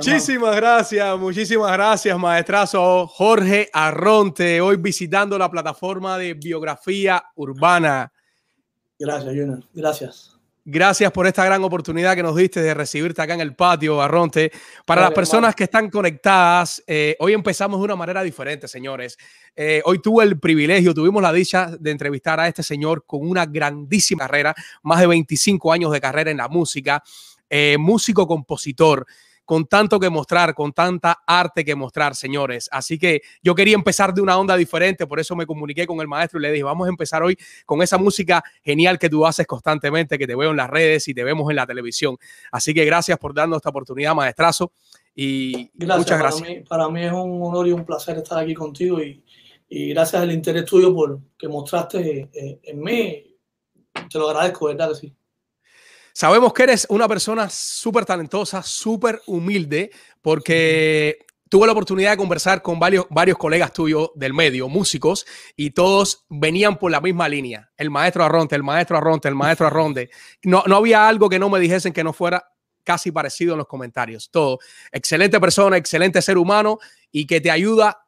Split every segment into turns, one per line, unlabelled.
Muchísimas gracias, muchísimas gracias, maestrazo Jorge Arronte, hoy visitando la plataforma de biografía urbana.
Gracias, Junior. Gracias.
Gracias por esta gran oportunidad que nos diste de recibirte acá en el patio, Arronte. Para las personas que están conectadas, eh, hoy empezamos de una manera diferente, señores. Eh, hoy tuve el privilegio, tuvimos la dicha de entrevistar a este señor con una grandísima carrera, más de 25 años de carrera en la música, eh, músico, compositor con tanto que mostrar, con tanta arte que mostrar, señores. Así que yo quería empezar de una onda diferente, por eso me comuniqué con el maestro y le dije, vamos a empezar hoy con esa música genial que tú haces constantemente, que te veo en las redes y te vemos en la televisión. Así que gracias por darnos esta oportunidad, maestrazo. Y muchas gracias.
Para mí, para mí, es un honor y un placer estar aquí contigo y, y gracias al interés tuyo por que mostraste eh, en mí. Te lo agradezco, ¿verdad que sí?
Sabemos que eres una persona súper talentosa, súper humilde, porque tuve la oportunidad de conversar con varios, colegas tuyos del medio, músicos, y todos venían por la misma línea. El maestro Arronte, el maestro Arronte, el maestro Arronte. No, no había algo que no me dijesen que no fuera casi parecido en los comentarios. Todo. Excelente persona, excelente ser humano y que te ayuda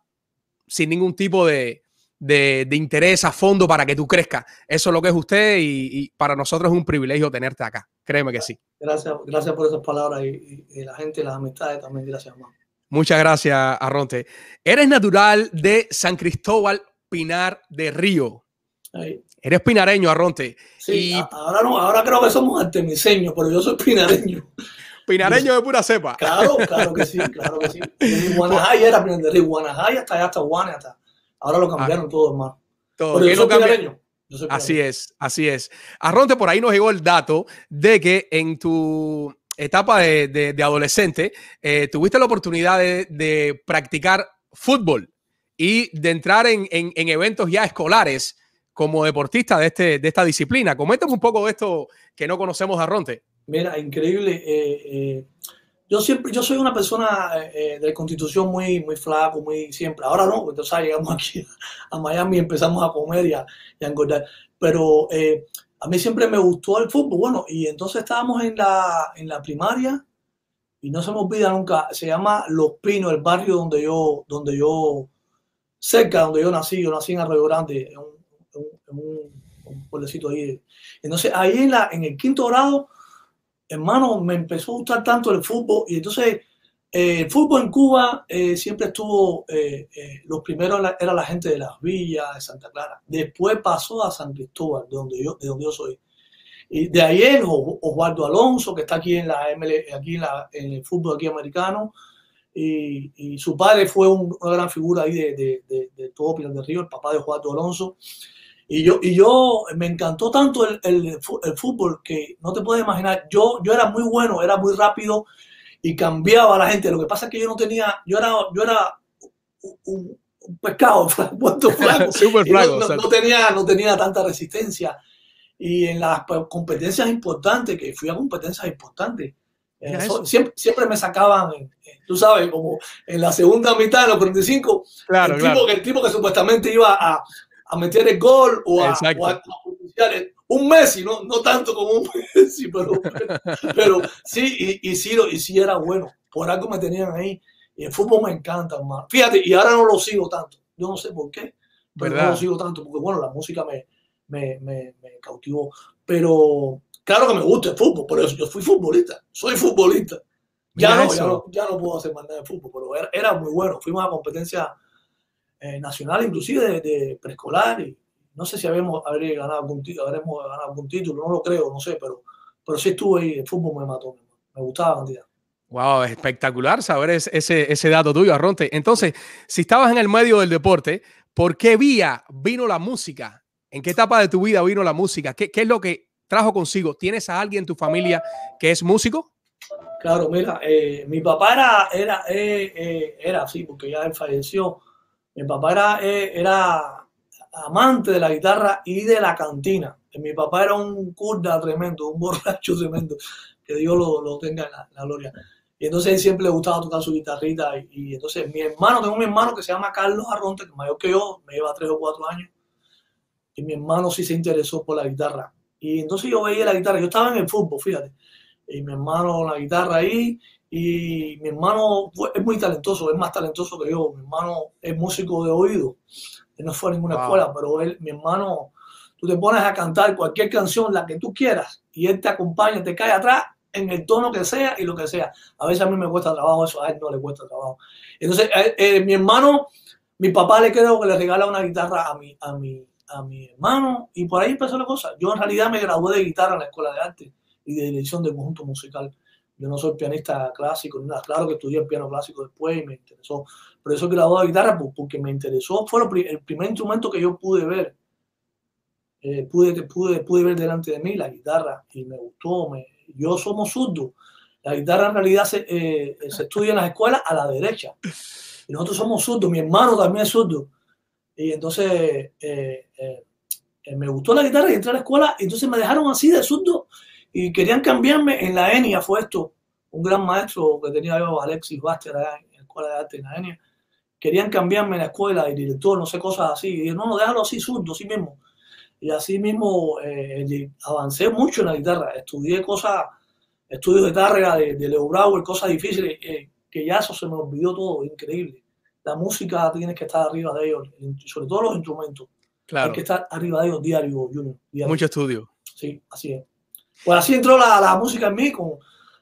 sin ningún tipo de, de, interés a fondo para que tú crezcas. Eso es lo que es usted y, para nosotros es un privilegio tenerte acá. Créeme que sí.
Gracias, gracias por esas palabras y, la gente, las amistades también. Gracias, hermano.
Muchas gracias, Arronte. Eres natural de San Cristóbal Pinar de Río. Eres pinareño, Arronte.
Sí, ahora, no, ahora creo que somos artemiseños, pero yo soy pinareño.
Pinareño de pura cepa.
Claro, claro que sí, claro que sí. Guanajay era Pinar de Río, Guanajay hasta allá, hasta Guane, hasta Ahora lo cambiaron todo, hermano. Todo.
Yo soy así es, así es. Arronte, por ahí nos llegó el dato de que en tu etapa de, adolescente eh, tuviste la oportunidad de, practicar fútbol y de entrar en, eventos ya escolares como deportista de, este, de esta disciplina. Coméntame un poco de esto que no conocemos de Arronte.
Mira, increíble. Eh, eh, yo siempre, yo soy una persona eh, de constitución muy, muy flaco, muy siempre. Ahora no, entonces llegamos aquí a Miami y empezamos a comer y a, engordar. Pero eh, a mí siempre me gustó el fútbol. Bueno, y entonces estábamos en la, en la primaria y no se me olvida nunca, se llama Los Pinos, el barrio donde yo, donde yo, cerca donde yo nací, yo nací en Arroyo Grande, en un, un pueblecito ahí. Entonces ahí en, la, en el quinto grado hermano, me empezó a gustar tanto el fútbol y entonces el fútbol en Cuba siempre estuvo, los primeros era la gente de las villas, de Santa Clara. Después pasó a San Cristóbal, de donde yo, de donde yo soy. Y de ahí el Osvaldo Alonso, que está aquí en, la ML, aquí en, el fútbol aquí americano. Y, su padre fue una gran figura ahí de, de, de, todo Pinar del Río, el papá de Osvaldo Alonso. Y yo, y yo me encantó tanto el, el, fútbol que no te puedes imaginar. Yo, yo era muy bueno, era muy rápido y cambiaba a la gente. Lo que pasa es que yo no tenía, yo era, yo era un, pescado,
Super flaco
no, tenía, no tenía tanta resistencia y en las competencias importantes, que fui a competencias importantes, eh, siempre, siempre, me sacaban, tú sabes, como en la segunda mitad de los 45,
claro,
el,
claro.
Tipo, el tipo que supuestamente iba a, a meter el gol o a, un Messi, no, no tanto como un Messi, pero, pero sí, y, y, sí, y sí era bueno, por algo me tenían ahí. Y el fútbol me encanta, hermano. Fíjate, y ahora no lo sigo tanto. Yo no sé por qué, pero no lo sigo tanto, porque bueno, la música me, me, me, me cautivó. Pero claro que me gusta el fútbol, por eso yo fui futbolista, soy futbolista. Ya no, ya no, ya no, puedo hacer más nada de fútbol, pero era, era muy bueno. Fuimos a competencia eh, nacional, inclusive de, de, preescolar, y no sé si habíamos, ganado algún, habremos ganado algún título, no lo creo, no sé, pero, pero sí estuve ahí, el fútbol me mató, me gustaba cantidad.
Wow, espectacular saber ese, ese dato tuyo, Arronte. Entonces, si estabas en el medio del deporte, ¿por qué vía vino la música? ¿En qué etapa de tu vida vino la música? ¿Qué, qué es lo que trajo consigo? ¿Tienes a alguien en tu familia que es músico?
Claro, mira, eh, mi papá era, era, eh, eh, era así, porque ya él falleció. Mi papá era, eh, era amante de la guitarra y de la cantina. Mi papá era un kurda tremendo, un borracho tremendo, que Dios lo, lo tenga en la, la, gloria. Y entonces él siempre le gustaba tocar su guitarrita. Y, y, entonces mi hermano, tengo un hermano que se llama Carlos Arronte, que es mayor que yo, me lleva tres o cuatro años y mi hermano sí se interesó por la guitarra. Y entonces yo veía la guitarra, yo estaba en el fútbol, fíjate, y mi hermano la guitarra ahí, y mi hermano es muy talentoso, es más talentoso que yo, mi hermano es músico de oído, él no fue a ninguna wow. escuela, pero él, mi hermano, tú te pones a cantar cualquier canción, la que tú quieras, y él te acompaña, te cae atrás en el tono que sea y lo que sea. A veces a mí me cuesta trabajo eso, a él no le cuesta trabajo. Entonces, eh, eh, mi hermano, mi papá le creo que le regala una guitarra a mi, a mi, a mi hermano y por ahí empezó la cosa. Yo en realidad me gradué de guitarra en la Escuela de Arte y de dirección de conjunto musical. Yo no soy pianista clásico, nada. claro que estudié el piano clásico después y me interesó, pero eso graduado de guitarra porque me interesó, fue el primer instrumento que yo pude ver, eh, pude, pude, pude ver delante de mí, la guitarra, y me gustó, me, yo somos zurdos, la guitarra en realidad se, eh, se estudia en las escuelas a la derecha, y nosotros somos zurdos, mi hermano también es zurdo, y entonces eh, eh, me gustó la guitarra y entré a la escuela. Y entonces me dejaron así de surdo y querían cambiarme en la ENIA. Fue esto, un gran maestro que tenía yo, Alexis Baster, allá en la escuela de arte en la ENIA. Querían cambiarme en la escuela, el director, no sé, cosas así. Y dije, no, no, déjalo así surdo, así mismo. Y así mismo eh, avancé mucho en la guitarra. Estudié cosas, estudios de tárrega de, de Leo Brauer, cosas difíciles, eh, que ya eso se me olvidó todo, increíble la música tienes que estar arriba de ellos, sobre todo los instrumentos.
Claro.
Hay que estar arriba de ellos diario, Junior. Diario.
Mucho estudio.
Sí, así es. Pues así entró la, la música en mí, con,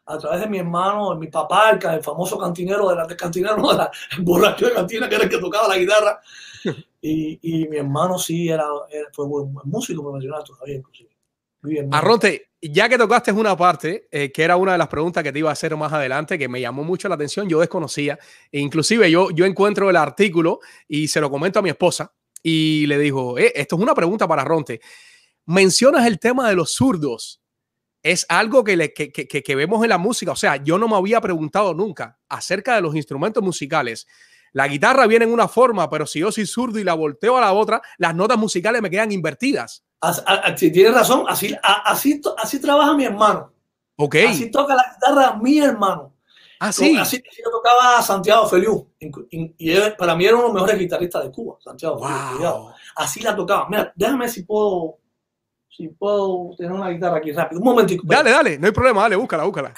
a través de mi hermano, mi papá, el, el famoso cantinero, de la, cantinero, no, la, el borracho de cantina, que era el que tocaba la guitarra. y, y mi hermano sí era, era fue buen músico profesional todavía, inclusive.
Arrote, ya que tocaste una parte, eh, que era una de las preguntas que te iba a hacer más adelante, que me llamó mucho la atención, yo desconocía, e inclusive yo, yo encuentro el artículo y se lo comento a mi esposa y le digo, eh, esto es una pregunta para Arronte. Mencionas el tema de los zurdos. Es algo que, le, que, que, que vemos en la música. O sea, yo no me había preguntado nunca acerca de los instrumentos musicales. La guitarra viene en una forma, pero si yo soy zurdo y la volteo a la otra, las notas musicales me quedan invertidas.
Si tienes razón, así, así, así trabaja mi hermano.
Ok.
Así toca la guitarra mi hermano.
Ah, sí.
Así, lo tocaba Santiago Feliu. Y él, para mí era uno de los mejores guitarristas de Cuba, Santiago
wow.
Feliu. Así la tocaba. Mira, déjame si puedo, si puedo tener una guitarra aquí rápido. Un momentico.
Dale, dale, no hay problema, dale, búscala, búscala.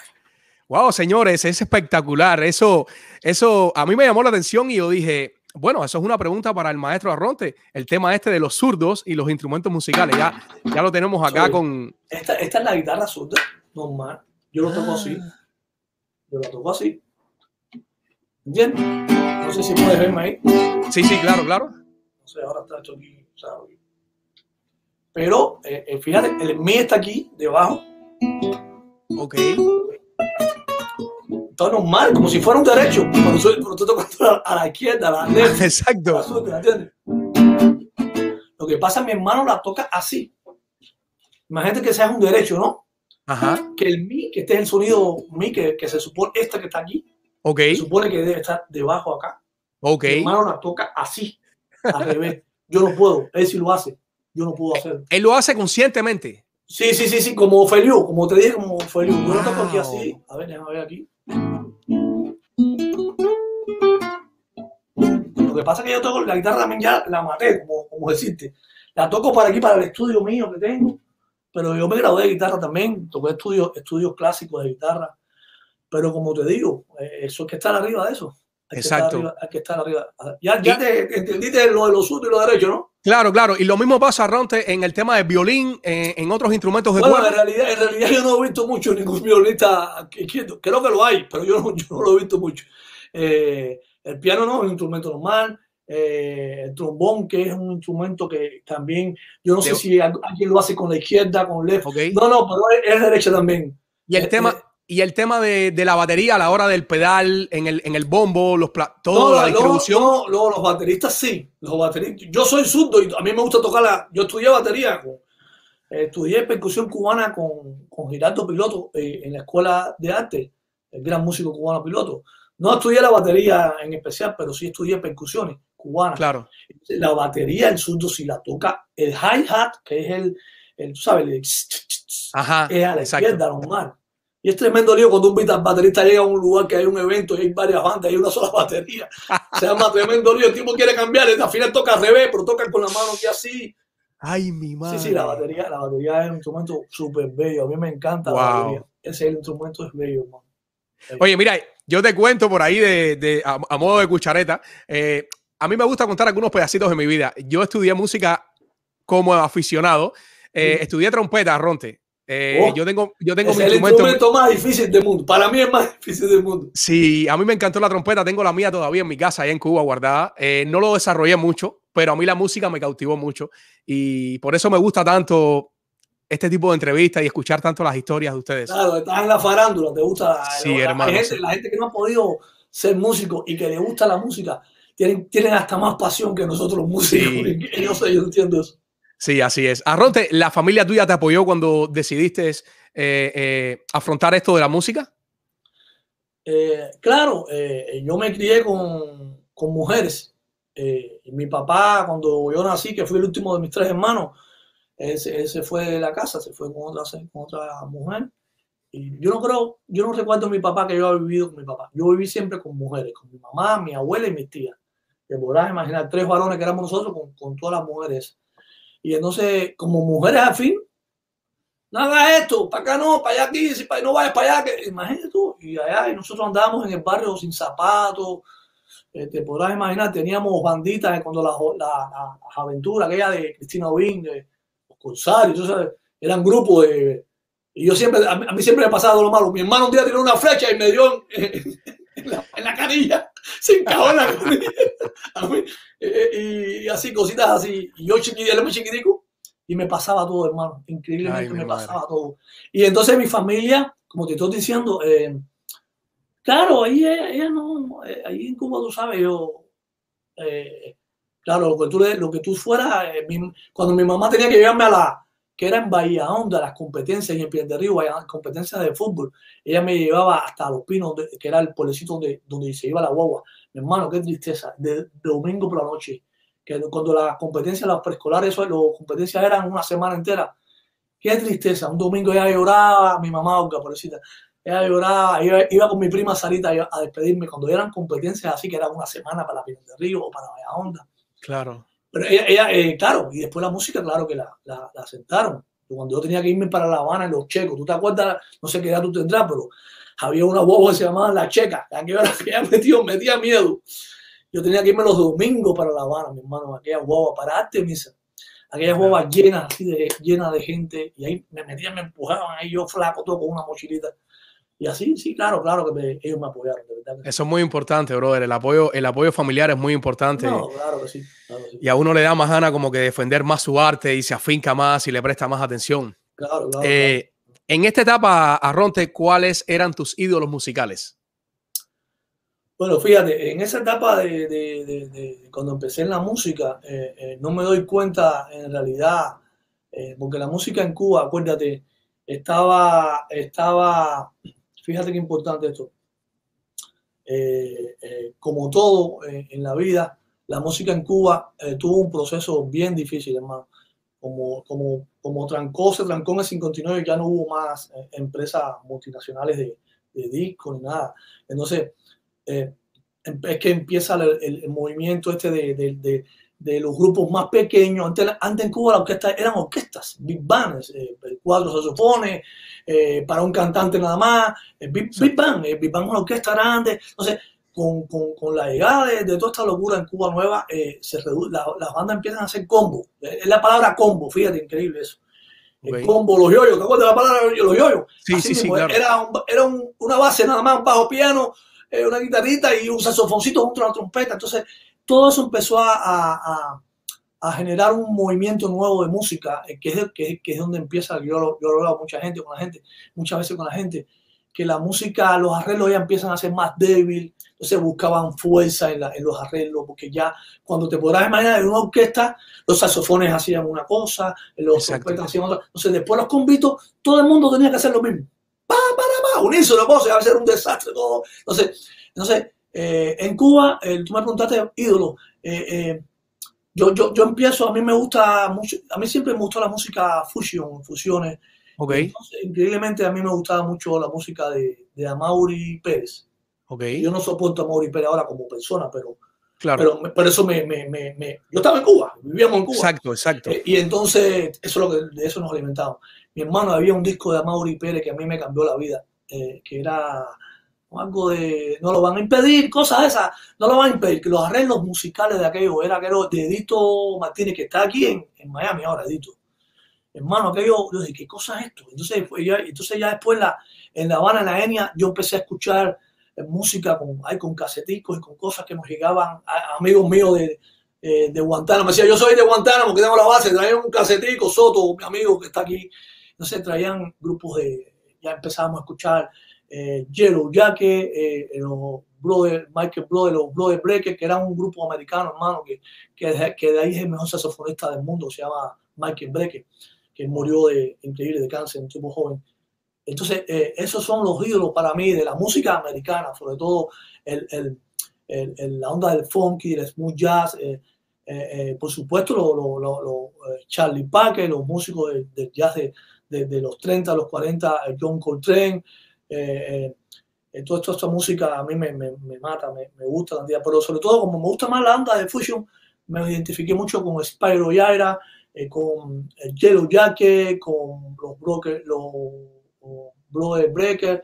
Wow, señores, es espectacular. Eso, eso a mí me llamó la atención y yo dije, bueno, eso es una pregunta para el maestro Arronte, el tema este de los zurdos y los instrumentos musicales. Ya, ya lo tenemos acá con...
Esta, esta, es la guitarra zurda, normal. Yo lo toco ah. así. Yo lo toco así. ¿Entiendes? No sé si puedes verme ahí.
Sí, sí, claro, claro.
No sé, ahora está esto aquí, ¿sabes? Pero, eh, eh, fíjate, el mi está aquí, debajo.
Ok.
Está normal, como si fuera un derecho. Cuando soy, pero tú tocas a la izquierda, a la derecha.
Exacto.
la suerte, ¿entiendes? Lo que pasa, mi hermano la toca así. Imagínate que sea un derecho, ¿no?
Ajá.
Que el mi, que este es el sonido mi, que, que se supone, esta que está aquí,
Ok.
se supone que debe estar debajo acá.
Ok.
Mi hermano la toca así, al revés. Yo no puedo, él sí lo hace. Yo no puedo hacerlo.
Él lo hace conscientemente.
Sí, sí, sí, sí, como Feliu, como te dije, como Feliu. Yo lo toco aquí
Wow.
así. A ver, déjame ver aquí. Lo que pasa es que yo toco la guitarra también ya la maté, como, como decirte. La toco para aquí, para el estudio mío que tengo. Pero yo me gradué de guitarra también. Toqué estudios, estudios clásicos de guitarra. Pero como te digo, eh, eso hay que estar arriba de eso. Hay
Exacto.
Que estar arriba, hay que estar arriba. Ya, ya te entendiste lo de los zurdos y los derechos, ¿no?
Claro, claro. Y lo mismo pasa, Ronte, en el tema del violín, en, en otros instrumentos de
Bueno, en realidad, en realidad yo no he visto mucho ningún violinista izquierdo. Creo que lo hay, pero yo no, yo no lo he visto mucho. Eh, el piano no es un instrumento normal. Eh, el trombón, que es un instrumento que también, yo no sé
De-
si al- alguien lo hace con la izquierda, con left.
Ok.
No, no, pero es, es derecha también.
Y el
eh,
tema,
eh,
y el tema de, de la batería a la hora del pedal, en el, en el bombo, los pla-
No,
toda la distribución.
luego los bateristas sí. Los bateristas. Yo soy zurdo y a mí me gusta tocar la. Yo estudié batería. Con, eh, estudié percusión cubana con, con Giraldo Piloto eh, en la escuela de arte, el gran músico cubano Piloto. No estudié la batería en especial, pero sí estudié percusiones cubanas.
Claro.
La batería, el zurdo, si la toca, el hi-hat, que es el, el, sabes, el
Ajá.
es a la
Exacto.
izquierda, normal. Y es tremendo lío cuando un baterista llega a un lugar que hay un evento y hay varias bandas y hay una sola batería. Se llama tremendo lío. El tipo quiere cambiar, al final toca al revés, pero toca con la mano aquí así.
Ay, mi madre.
Sí, sí, la batería, la batería es un instrumento súper bello. A mí me encanta la
Wow.
batería. Ese el instrumento, es bello, hermano.
Oye, mira, yo te cuento por ahí de, de- a, a modo de cuchareta. eh, a mí me gusta contar algunos pedacitos de mi vida. Yo estudié música como aficionado. eh,
Sí.
Estudié trompeta, Ronte. Eh,
Oh,
yo tengo, yo tengo
Ese
mi
es el
instrumento.
instrumento más difícil del mundo. Para mí es más difícil del mundo.
Sí, a mí me encantó la trompeta. Tengo la mía todavía en mi casa, allá en Cuba, guardada. Eh, no lo desarrollé mucho, pero a mí la música me cautivó mucho. Y por eso me gusta tanto este tipo de entrevistas y escuchar tanto las historias de ustedes.
Claro, estás en la farándula, te gusta.
Sí,
la,
hermano,
gente,
sí.
la gente que no ha podido ser músico y que le gusta la música, tienen, tienen hasta más pasión que nosotros los músicos.
Sí.
Yo yo entiendo eso.
Sí, así es. Arronte, ¿la familia tuya te apoyó cuando decidiste eh, eh, afrontar esto de la música?
Eh, claro, yo me crié con, con mujeres. Mi papá, cuando yo nací, que fui el último de mis tres hermanos, él, él se fue de la casa, se fue con otra, con otra mujer. Y yo no creo, yo no recuerdo a mi papá que yo había vivido con mi papá. Yo viví siempre con mujeres, con mi mamá, mi abuela y mis tías. Te podrás imaginar, tres varones que éramos nosotros con, con todas las mujeres. Y entonces, como mujeres al fin, no hagas esto, para acá no, para allá aquí, si para, no vayas para allá, que, imagínate tú, y allá, y nosotros andábamos en el barrio sin zapatos, eh, te podrás imaginar, teníamos banditas cuando las la, la- las aventuras, aquella de Cristina Ovín, de los corsarios, sabes, eran grupos de, y yo siempre, a mí, a mí siempre me pasaba lo malo, mi hermano un día tiró una flecha y me dio en la, en la canilla, se encajó en la canilla, a mí, eh, y, así, cositas así, y yo chiquitico, es muy chiquitico, y me pasaba todo, hermano. Increíblemente
Ay,
me
madre.
pasaba todo. Y entonces mi familia, como te estoy diciendo, eh, claro, ahí ella, no, eh, ahí en Cuba, tú sabes, yo, eh, claro, lo que tú, lo que tú fueras, eh, mi- cuando mi mamá tenía que llevarme a la, que era en Bahía Honda, las competencias en el Pie de Río, competencias de fútbol, ella me llevaba hasta Los Pinos, de- que era el pueblecito donde, donde se iba la guagua. Mi hermano, qué tristeza, de, de domingo por la noche, que cuando las competencias, las preescolares, eso, las competencias eran una semana entera. Qué tristeza, un domingo ella lloraba, mi mamá, Olga, pobrecita, ella lloraba, iba, iba con mi prima Sarita a despedirme cuando eran competencias así, que era una semana para Pinos de Río o para Bahía Honda.
Claro.
Pero ella, ella eh, claro, y después la música, claro que la, la, la sentaron. Cuando yo tenía que irme para La Habana en los checos, ¿tú te acuerdas? No sé qué edad tú tendrás, pero había una guagua que se llamaba La Checa, la que ella metió, metía miedo. Yo tenía que irme los domingos para La Habana, mi hermano, aquella guagua, para arte misa. Aquellas guaguas llenas, así de, llenas de gente, y ahí me metían, me empujaban, ahí yo flaco, todo con una mochilita. Y así, sí, claro, claro que ellos me apoyaron.
Eso es muy importante, brother. El apoyo, el apoyo familiar es muy importante.
No, claro que, sí,
Y a uno le da más gana como que defender más su arte y se afinca más y le presta más atención.
Claro, claro.
Eh, en esta etapa, Arronte, ¿cuáles eran tus ídolos musicales?
Bueno, fíjate, en esa etapa de, cuando empecé en la música, eh, eh, no me doy cuenta en realidad, porque la música en Cuba, acuérdate, estaba, estaba Fíjate qué importante esto. Eh, eh, como todo eh, en la vida, la música en Cuba tuvo un proceso bien difícil, hermano. Como, como, como trancó, se trancó en el 59 ya no hubo más empresas multinacionales de, de discos ni nada. Entonces, em, es que empieza el, movimiento este de los grupos más pequeños. Antes, antes en Cuba la orquesta eran orquestas, big bands, eh, cuatro saxofones, eh, para un cantante nada más, eh, big, band, eh, big band una orquesta grande. Entonces, con, con, con la llegada de, de, toda esta locura en Cuba Nueva, eh, se la, las bandas empiezan a hacer combo. Es la palabra combo, fíjate, increíble eso. El combo, los yoyos, ¿te acuerdas de la palabra los yoyos?
Sí, sí, sí, claro.
Era, era un, una base nada más, un bajo piano, una guitarrita y un saxofoncito junto a la trompeta. Entonces, todo eso empezó a, a, generar un movimiento nuevo de música, eh, que es, que, que es donde empieza, yo lo, yo lo veo mucha gente, con la gente, muchas veces con la gente, que la música, los arreglos ya empiezan a ser más débil, entonces buscaban fuerza en, la, en, los arreglos, porque ya cuando te podrás imaginar en una orquesta, los saxofones hacían una cosa, los trompetas hacían otra, entonces después los convitos, todo el mundo tenía que hacer lo mismo, pa, para, pa, unirse una cosa, iba a ser un desastre todo, entonces, entonces eh, en Cuba, eh, tú me preguntaste ídolo. Eh, yo, yo, yo, empiezo, a mí me gusta mucho, a mí siempre me gustó la música fusion, fusiones.
Okay.
increíblemente a mí me gustaba mucho la música de, de Amaury Pérez.
Okay.
Yo no soporto a Amaury Pérez ahora como persona, pero,
claro.
pero, pero eso me, me, me, Yo estaba en Cuba, vivíamos en Cuba.
Exacto, exacto.
y entonces, eso es lo que, de eso nos alimentamos. Mi hermano había un disco de Amaury Pérez que a mí me cambió la vida, que era algo de, no lo van a impedir, cosas esas, no lo van a impedir, que los arreglos musicales de aquello, era aquello de Edito Martínez, que está aquí en, en Miami ahora, Edito. Hermano, aquello, yo dije, ¿qué cosa es esto? Entonces, ya, entonces ya después la, en La Habana, en la Enia, yo empecé a escuchar eh, música con, ay, con caseticos y con cosas que nos llegaban, amigos míos de, eh, de Guantánamo. Me decía, yo soy de Guantánamo, que tengo la base, traían un casetico, Soto, mi amigo que está aquí. Entonces traían grupos de, ya empezábamos a escuchar eh, Yellow Jacket, eh, los brother, Michael Brother, los Brother Breaker, que era un grupo americano, hermano, que, que, que, de ahí es el mejor saxofonista del mundo, se llama Michael Breaker, que murió de increíble de cáncer, un tipo joven. Entonces, eh, esos son los ídolos para mí de la música americana, sobre todo el, el, el, la onda del funky, el smooth jazz, eh, eh, por supuesto, lo, lo, lo, Charlie Parker, los músicos del de jazz de, de, de, los 30 a los 40, John Coltrane, eh, eh, toda esta, música a mí me, me, me mata, me, me gusta también, pero sobre todo como me gusta más la banda de Fusion, me identifiqué mucho con Spyro Yaira, eh, con el Yellow Jacket, con los Broker, los, Brother Breaker,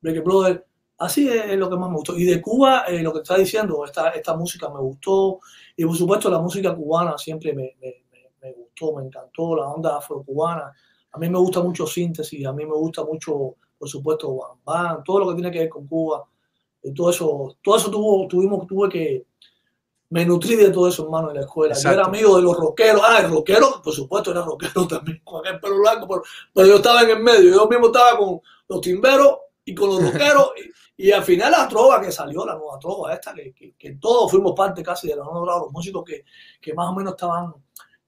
Breaker Brother, así es, lo que más me gustó. Y de Cuba, eh, lo que está diciendo, esta, esta música me gustó, y por supuesto la música cubana siempre me, me, me gustó, me encantó, la onda afro-cubana. A mí me gusta mucho síntesis, a mí me gusta mucho por supuesto, Bam, todo lo que tiene que ver con Cuba, y todo eso, todo eso tuvo, tuvimos, tuve que, me nutrí de todo eso, hermano, en la escuela. Yo era amigo de los rockeros, ah, el rockero, por supuesto, era rockero también, con el pelo blanco, pero, pero, yo estaba en el medio, yo mismo estaba con los timberos y con los rockeros, y, y, al final la trova que salió, la nueva trova esta, que, que, que todos fuimos parte casi de la nueva trova, los músicos que, que más o menos estaban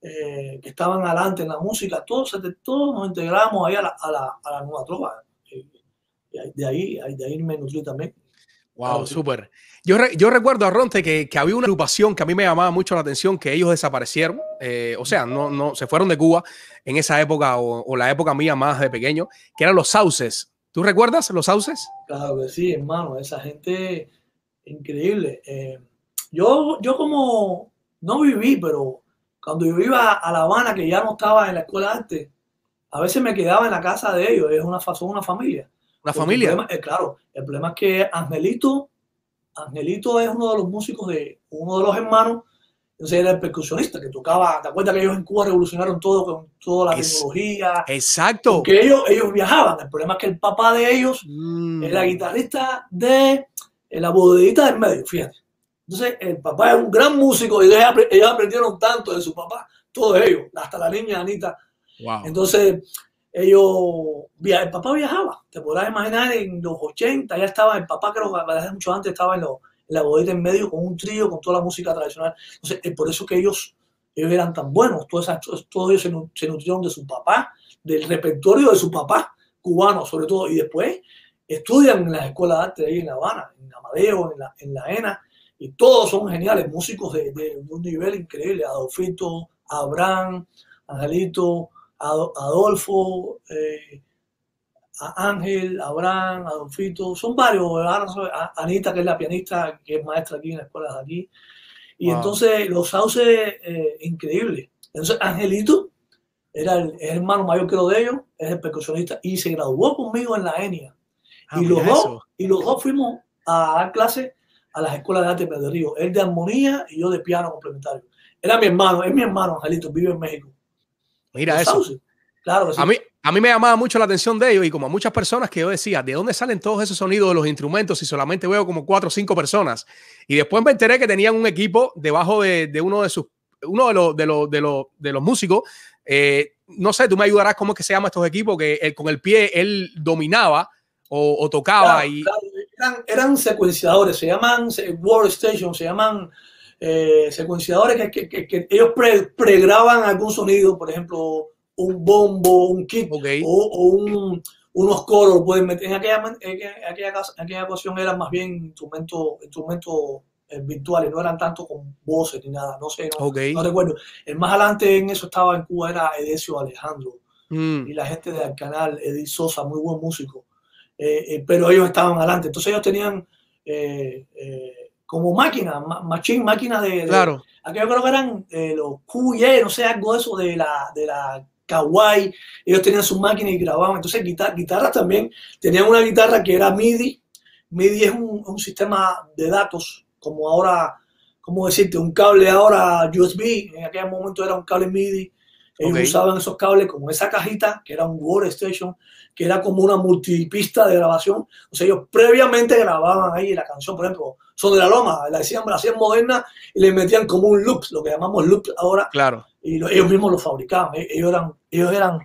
eh, que estaban adelante en la música, todos, todos nos integramos ahí a la, a la, a la nueva trova de ahí, de ahí me nutrí también.
Wow, súper. Yo, yo recuerdo a Ronte que, que, había una agrupación que a mí me llamaba mucho la atención, que ellos desaparecieron, eh, o sea, no, no, se fueron de Cuba en esa época o, o, la época mía más de pequeño, que eran los Sauces. ¿Tú recuerdas los Sauces?
Claro que sí, hermano, esa gente increíble. Eh, yo, yo como no viví, pero cuando yo iba a La Habana, que ya no estaba en la escuela de arte, a veces me quedaba en la casa de ellos, es una, son una familia.
La familia.
El claro, el problema es que Angelito, Angelito es uno de los músicos de uno de los hermanos Entonces era el percusionista que tocaba. ¿Te acuerdas que ellos en Cuba revolucionaron todo con toda la tecnología?
Exacto.
Porque ellos, ellos viajaban. El problema es que el papá de ellos
Mm.
era guitarrista de la bodeguita del medio, fíjate. Entonces el papá es un gran músico y ellos aprendieron tanto de su papá, todos ellos, hasta la niña Anita.
Wow.
Entonces, ellos, el papá viajaba, te podrás imaginar, en los 80 ya estaba, el papá creo que mucho antes estaba en, lo- en la bodega en medio con un trío, con toda la música tradicional. Entonces, es por eso que ellos, eran tan buenos, todos, todos, ellos se, se nutrieron de su papá, del repertorio de su papá, cubano sobre todo, y después estudian en las escuelas de arte ahí en La Habana, en Amadeo, en la, en la ENA, y todos son geniales, músicos de, de un nivel increíble, Adolfito, Abraham, Angelito, Ado- Adolfo, eh, a Ángel, Abraham, Adolfito, son varios, a- Anita, que es la pianista, que es maestra aquí en la escuela de aquí. Y
Wow.
entonces los sauces, eh, increíble. Entonces Angelito era el, hermano mayor que lo de ellos, es el percusionista y se graduó conmigo en la ENIA.
Ah,
y, los dos,
eso.
y los dos fuimos a dar clases a las escuelas de arte de Río. Él de armonía y yo de piano complementario. Era mi hermano, es mi hermano, Angelito, vive en México.
Mira eso.
sauces. Claro sí.
A mí, a mí me llamaba mucho la atención de ellos y como a muchas personas que yo decía, ¿de dónde salen todos esos sonidos de los instrumentos si solamente veo como cuatro o cinco personas? Y después me enteré que tenían un equipo debajo de, de uno de sus, uno de los, de los, de los, de los músicos. Eh, no sé, tú me ayudarás cómo es que se llaman estos equipos, que él- con el pie él dominaba o, o tocaba
Claro,
y...
claro, eran, eran secuenciadores, se llaman se- workstation, se llaman eh, secuenciadores que, que- que- que ellos pre- pregraban algún sonido, por ejemplo, un bombo, un kick
Ok.
o, o un- unos coros, pueden meter. En aquella, en aquella, aquella ocasión eran más bien instrumentos instrumentos eh, virtuales, no eran tanto con voces ni nada, no sé, no,
Ok.
no recuerdo. El más adelante en eso estaba en Cuba era Edesio Alejandro
Mm,
y la gente del canal, Edith Sosa, muy buen músico. Eh, eh, pero ellos estaban adelante. Entonces ellos tenían eh, como máquinas, ma- machine, máquinas de, de-
claro.
Aquí yo creo que eran eh, los QY, no sé, algo de eso de la, de la Kawaii. Ellos tenían sus máquinas y grababan. Entonces, guitar- guitarras también. Tenían una guitarra que era MIDI. MIDI es un, un sistema de datos, como ahora, ¿cómo decirte? Un cable ahora USB. En aquel momento era un cable MIDI. Ellos usaban esos cables como esa cajita, que era un workstation, que era como una multipista de grabación. O sea, ellos previamente grababan ahí la canción, por ejemplo, Son de la Loma, la hacían, la hacían moderna y le metían como un loop, lo que llamamos loop ahora,
Claro.
y lo- ellos mismos lo fabricaban. E- Ellos eran, ellos eran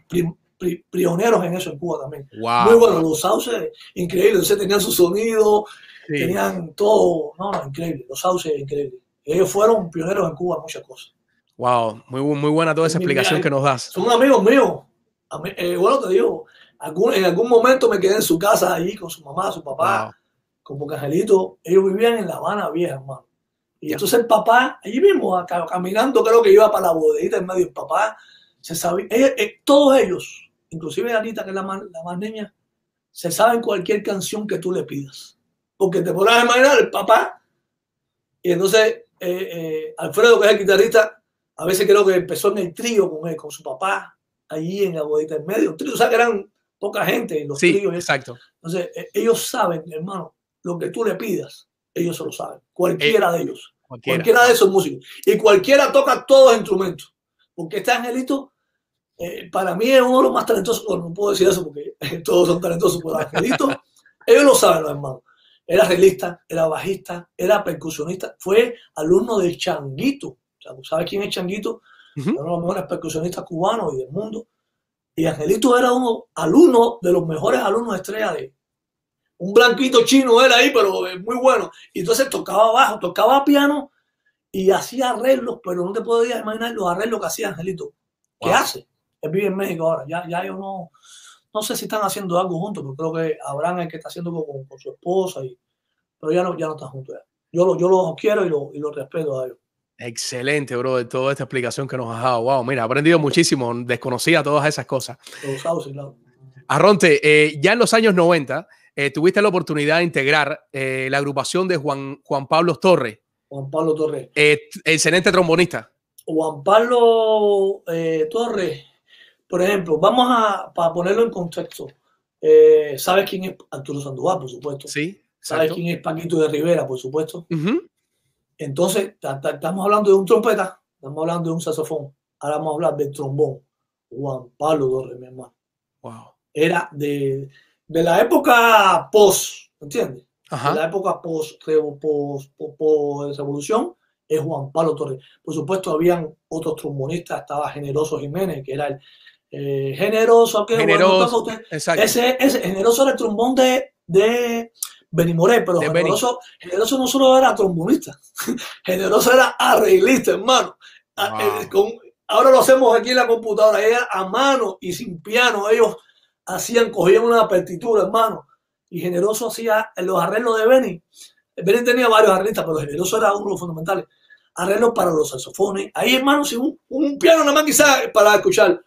pri- pioneros en eso en Cuba también.
Wow.
Muy bueno, los sauces, increíble. Entonces tenían su sonido,
Sí.
tenían todo. No, no, increíble. Los sauces, increíble. Ellos fueron pioneros en Cuba en muchas cosas.
Wow. Muy, muy buena toda esa
Mi-
explicación que nos das.
Son amigos míos. Eh, bueno, te digo, algún- en algún momento me quedé en su casa allí con su mamá, su papá.
Wow.
Con Boca Angelito, ellos vivían en La Habana Vieja, hermano. Y entonces el papá, allí mismo, acá, caminando, creo que iba para la bodeguita en medio, el papá, se sabía, ellos- eh, todos ellos, inclusive Anita, que es la más, la más niña, se saben cualquier canción que tú le pidas. Porque te podrás imaginar el papá, y entonces eh, eh, Alfredo, que es el guitarrista, a veces creo que empezó en el trío con él, con su papá, allí en la bodeguita en medio, trío, o sea que eran poca gente en los
Sí,
tríos.
exacto.
Entonces, eh, ellos saben, hermano, lo que tú le pidas, ellos se lo saben. Cualquiera de ellos.
Cualquiera.
Cualquiera de esos músicos. Y cualquiera toca todos los instrumentos. Porque este angelito, eh, para mí es uno de los más talentosos. Bueno, no puedo decir eso porque todos son talentosos, pero angelito, ellos lo saben, los hermanos. Era realista, era bajista, era percusionista, fue alumno de Changuito. O sea, ¿tú ¿Sabes quién es Changuito?
Ujú.
Uno de los mejores percusionistas cubanos y del mundo. Y Angelito era uno alumno de los mejores alumnos de estrella de un blanquito chino era ahí, pero muy bueno. Y entonces tocaba bajo, tocaba piano y hacía arreglos, pero no te podías imaginar los arreglos que hacía Angelito. ¿Qué
Wow.
hace? Él vive en México ahora. Ya, ya yo no, no sé si están haciendo algo juntos, pero creo que Abraham es el que está haciendo con, con su esposa, y, pero ya no, ya no están juntos. ya. Yo, lo, yo los quiero y lo, y lo respeto a ellos.
Excelente, bro, de toda esta explicación que nos has dado. Wow, mira, he aprendido muchísimo, desconocía todas esas cosas.
Los.
Arronte, eh, ya en los años 90 eh, tuviste la oportunidad de integrar eh, la agrupación de Juan, Juan Pablo Torres,
Juan Pablo Torres.
eh, excelente trombonista.
Juan Pablo Torres, por ejemplo, vamos a para ponerlo en contexto. ¿Sabes quién es Arturo Sandoval, por supuesto?
Sí,
¿Sabes
exacto.
quién es Paquito de Rivera, por supuesto? Entonces, estamos hablando de un trompeta, estamos hablando de un saxofón, ahora vamos a hablar del trombón. Juan Pablo Torres, mi hermano. Wow. Era de, de la época post, ¿entiendes? De la época post, post, post, revolución, es Juan Pablo Torres. Por supuesto, habían otros trombonistas, estaba Generoso Jiménez, que era el eh, generoso, que
generoso,
ese, ese, generoso era el trombón de, de Benny Moré, pero generoso, generoso no solo era trombonista, generoso era arreglista, hermano. Ah, eh, con, ahora lo hacemos aquí en la computadora, ella a mano y sin piano, ellos hacían, cogían una partitura, hermano, y generoso hacía los arreglos de Benny. Benny tenía varios arreglistas, pero generoso era uno de los fundamentales. Arreglos para los saxofones. Ahí, hermano, sin un, un piano nada más quizás para escuchar,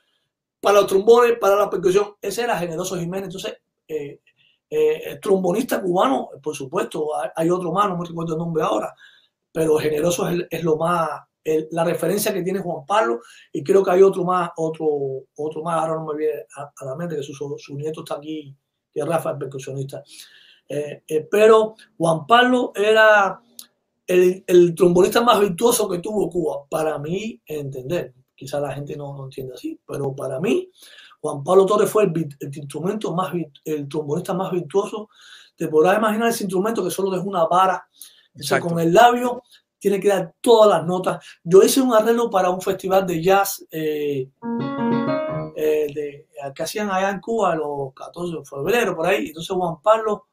para los trombones, para la percusión. Ese era generoso Jiménez. Entonces, eh, eh, trombonista cubano, por supuesto, hay otro más, no me recuerdo el nombre ahora, pero generoso es, lo más, la referencia que tiene Juan Pablo, y creo que hay otro más, otro, otro más, ahora no me viene a, la mente, que su, su, nieto está aquí, que es Rafa, el percusionista. Eh, eh, pero Juan Pablo era el, el, trombonista más virtuoso que tuvo Cuba, para mí entender. Quizá la gente no, no entiende así, pero para mí Juan Pablo Torres fue el, instrumento más, el trombonista más virtuoso. Te podrás imaginar ese instrumento que solo es una vara. con el labio tiene que dar todas las notas. Yo hice un arreglo para un festival de jazz eh, eh, que hacían allá en Cuba los 14 de febrero, por ahí. Entonces Juan Pablo,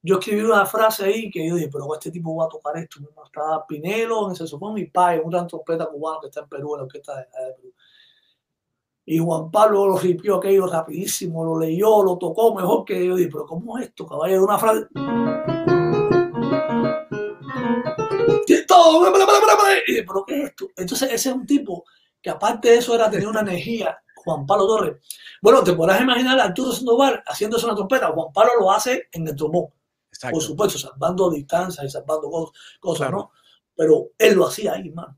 yo escribí una frase ahí que yo dije, pero este tipo va a tocar esto. Estaba Pinelo en el saxofón y Pai, un gran trompeta cubano que está en Perú, en la orquesta de Perú. Y Juan Pablo lo ripió aquello rapidísimo, lo leyó, lo tocó mejor que yo. Dije, pero ¿cómo es esto, caballero? Una frase. Todo. Y dije, pero ¿qué es esto? Entonces, ese es un tipo que aparte de eso era tener una energía, Juan Pablo Torres. Bueno, te podrás imaginar a Arturo Sandoval haciéndose una trompeta. Juan Pablo lo hace en el trombón. Por supuesto, salvando distancias y salvando cosas, ¿no? Pero él lo hacía ahí, man.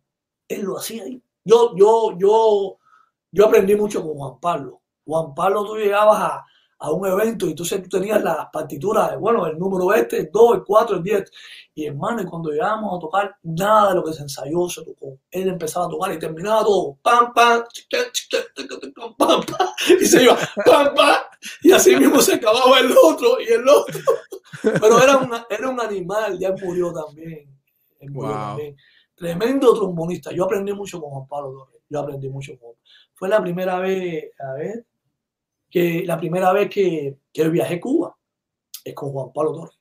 Él lo hacía ahí. Yo, yo, yo yo aprendí mucho con Juan Pablo. Juan Pablo, tú llegabas a, a un evento y entonces tú tenías las partituras, de, bueno, el número este, el 2, el 4, el 10. Y hermano, y cuando llegábamos a tocar, nada de lo que se ensayó se tocó. Él empezaba a tocar y terminaba todo, pam, pam, pam, pam, y se iba, pam, pam, y así mismo se acababa el otro y el otro. Pero era, una, era un animal, ya murió también. Murió también. Tremendo trombonista. Yo aprendí mucho con Juan Pablo Torres. Yo aprendí mucho con fue la primera vez, a ver, que la primera vez que, que viajé a Cuba es con Juan Pablo Torres.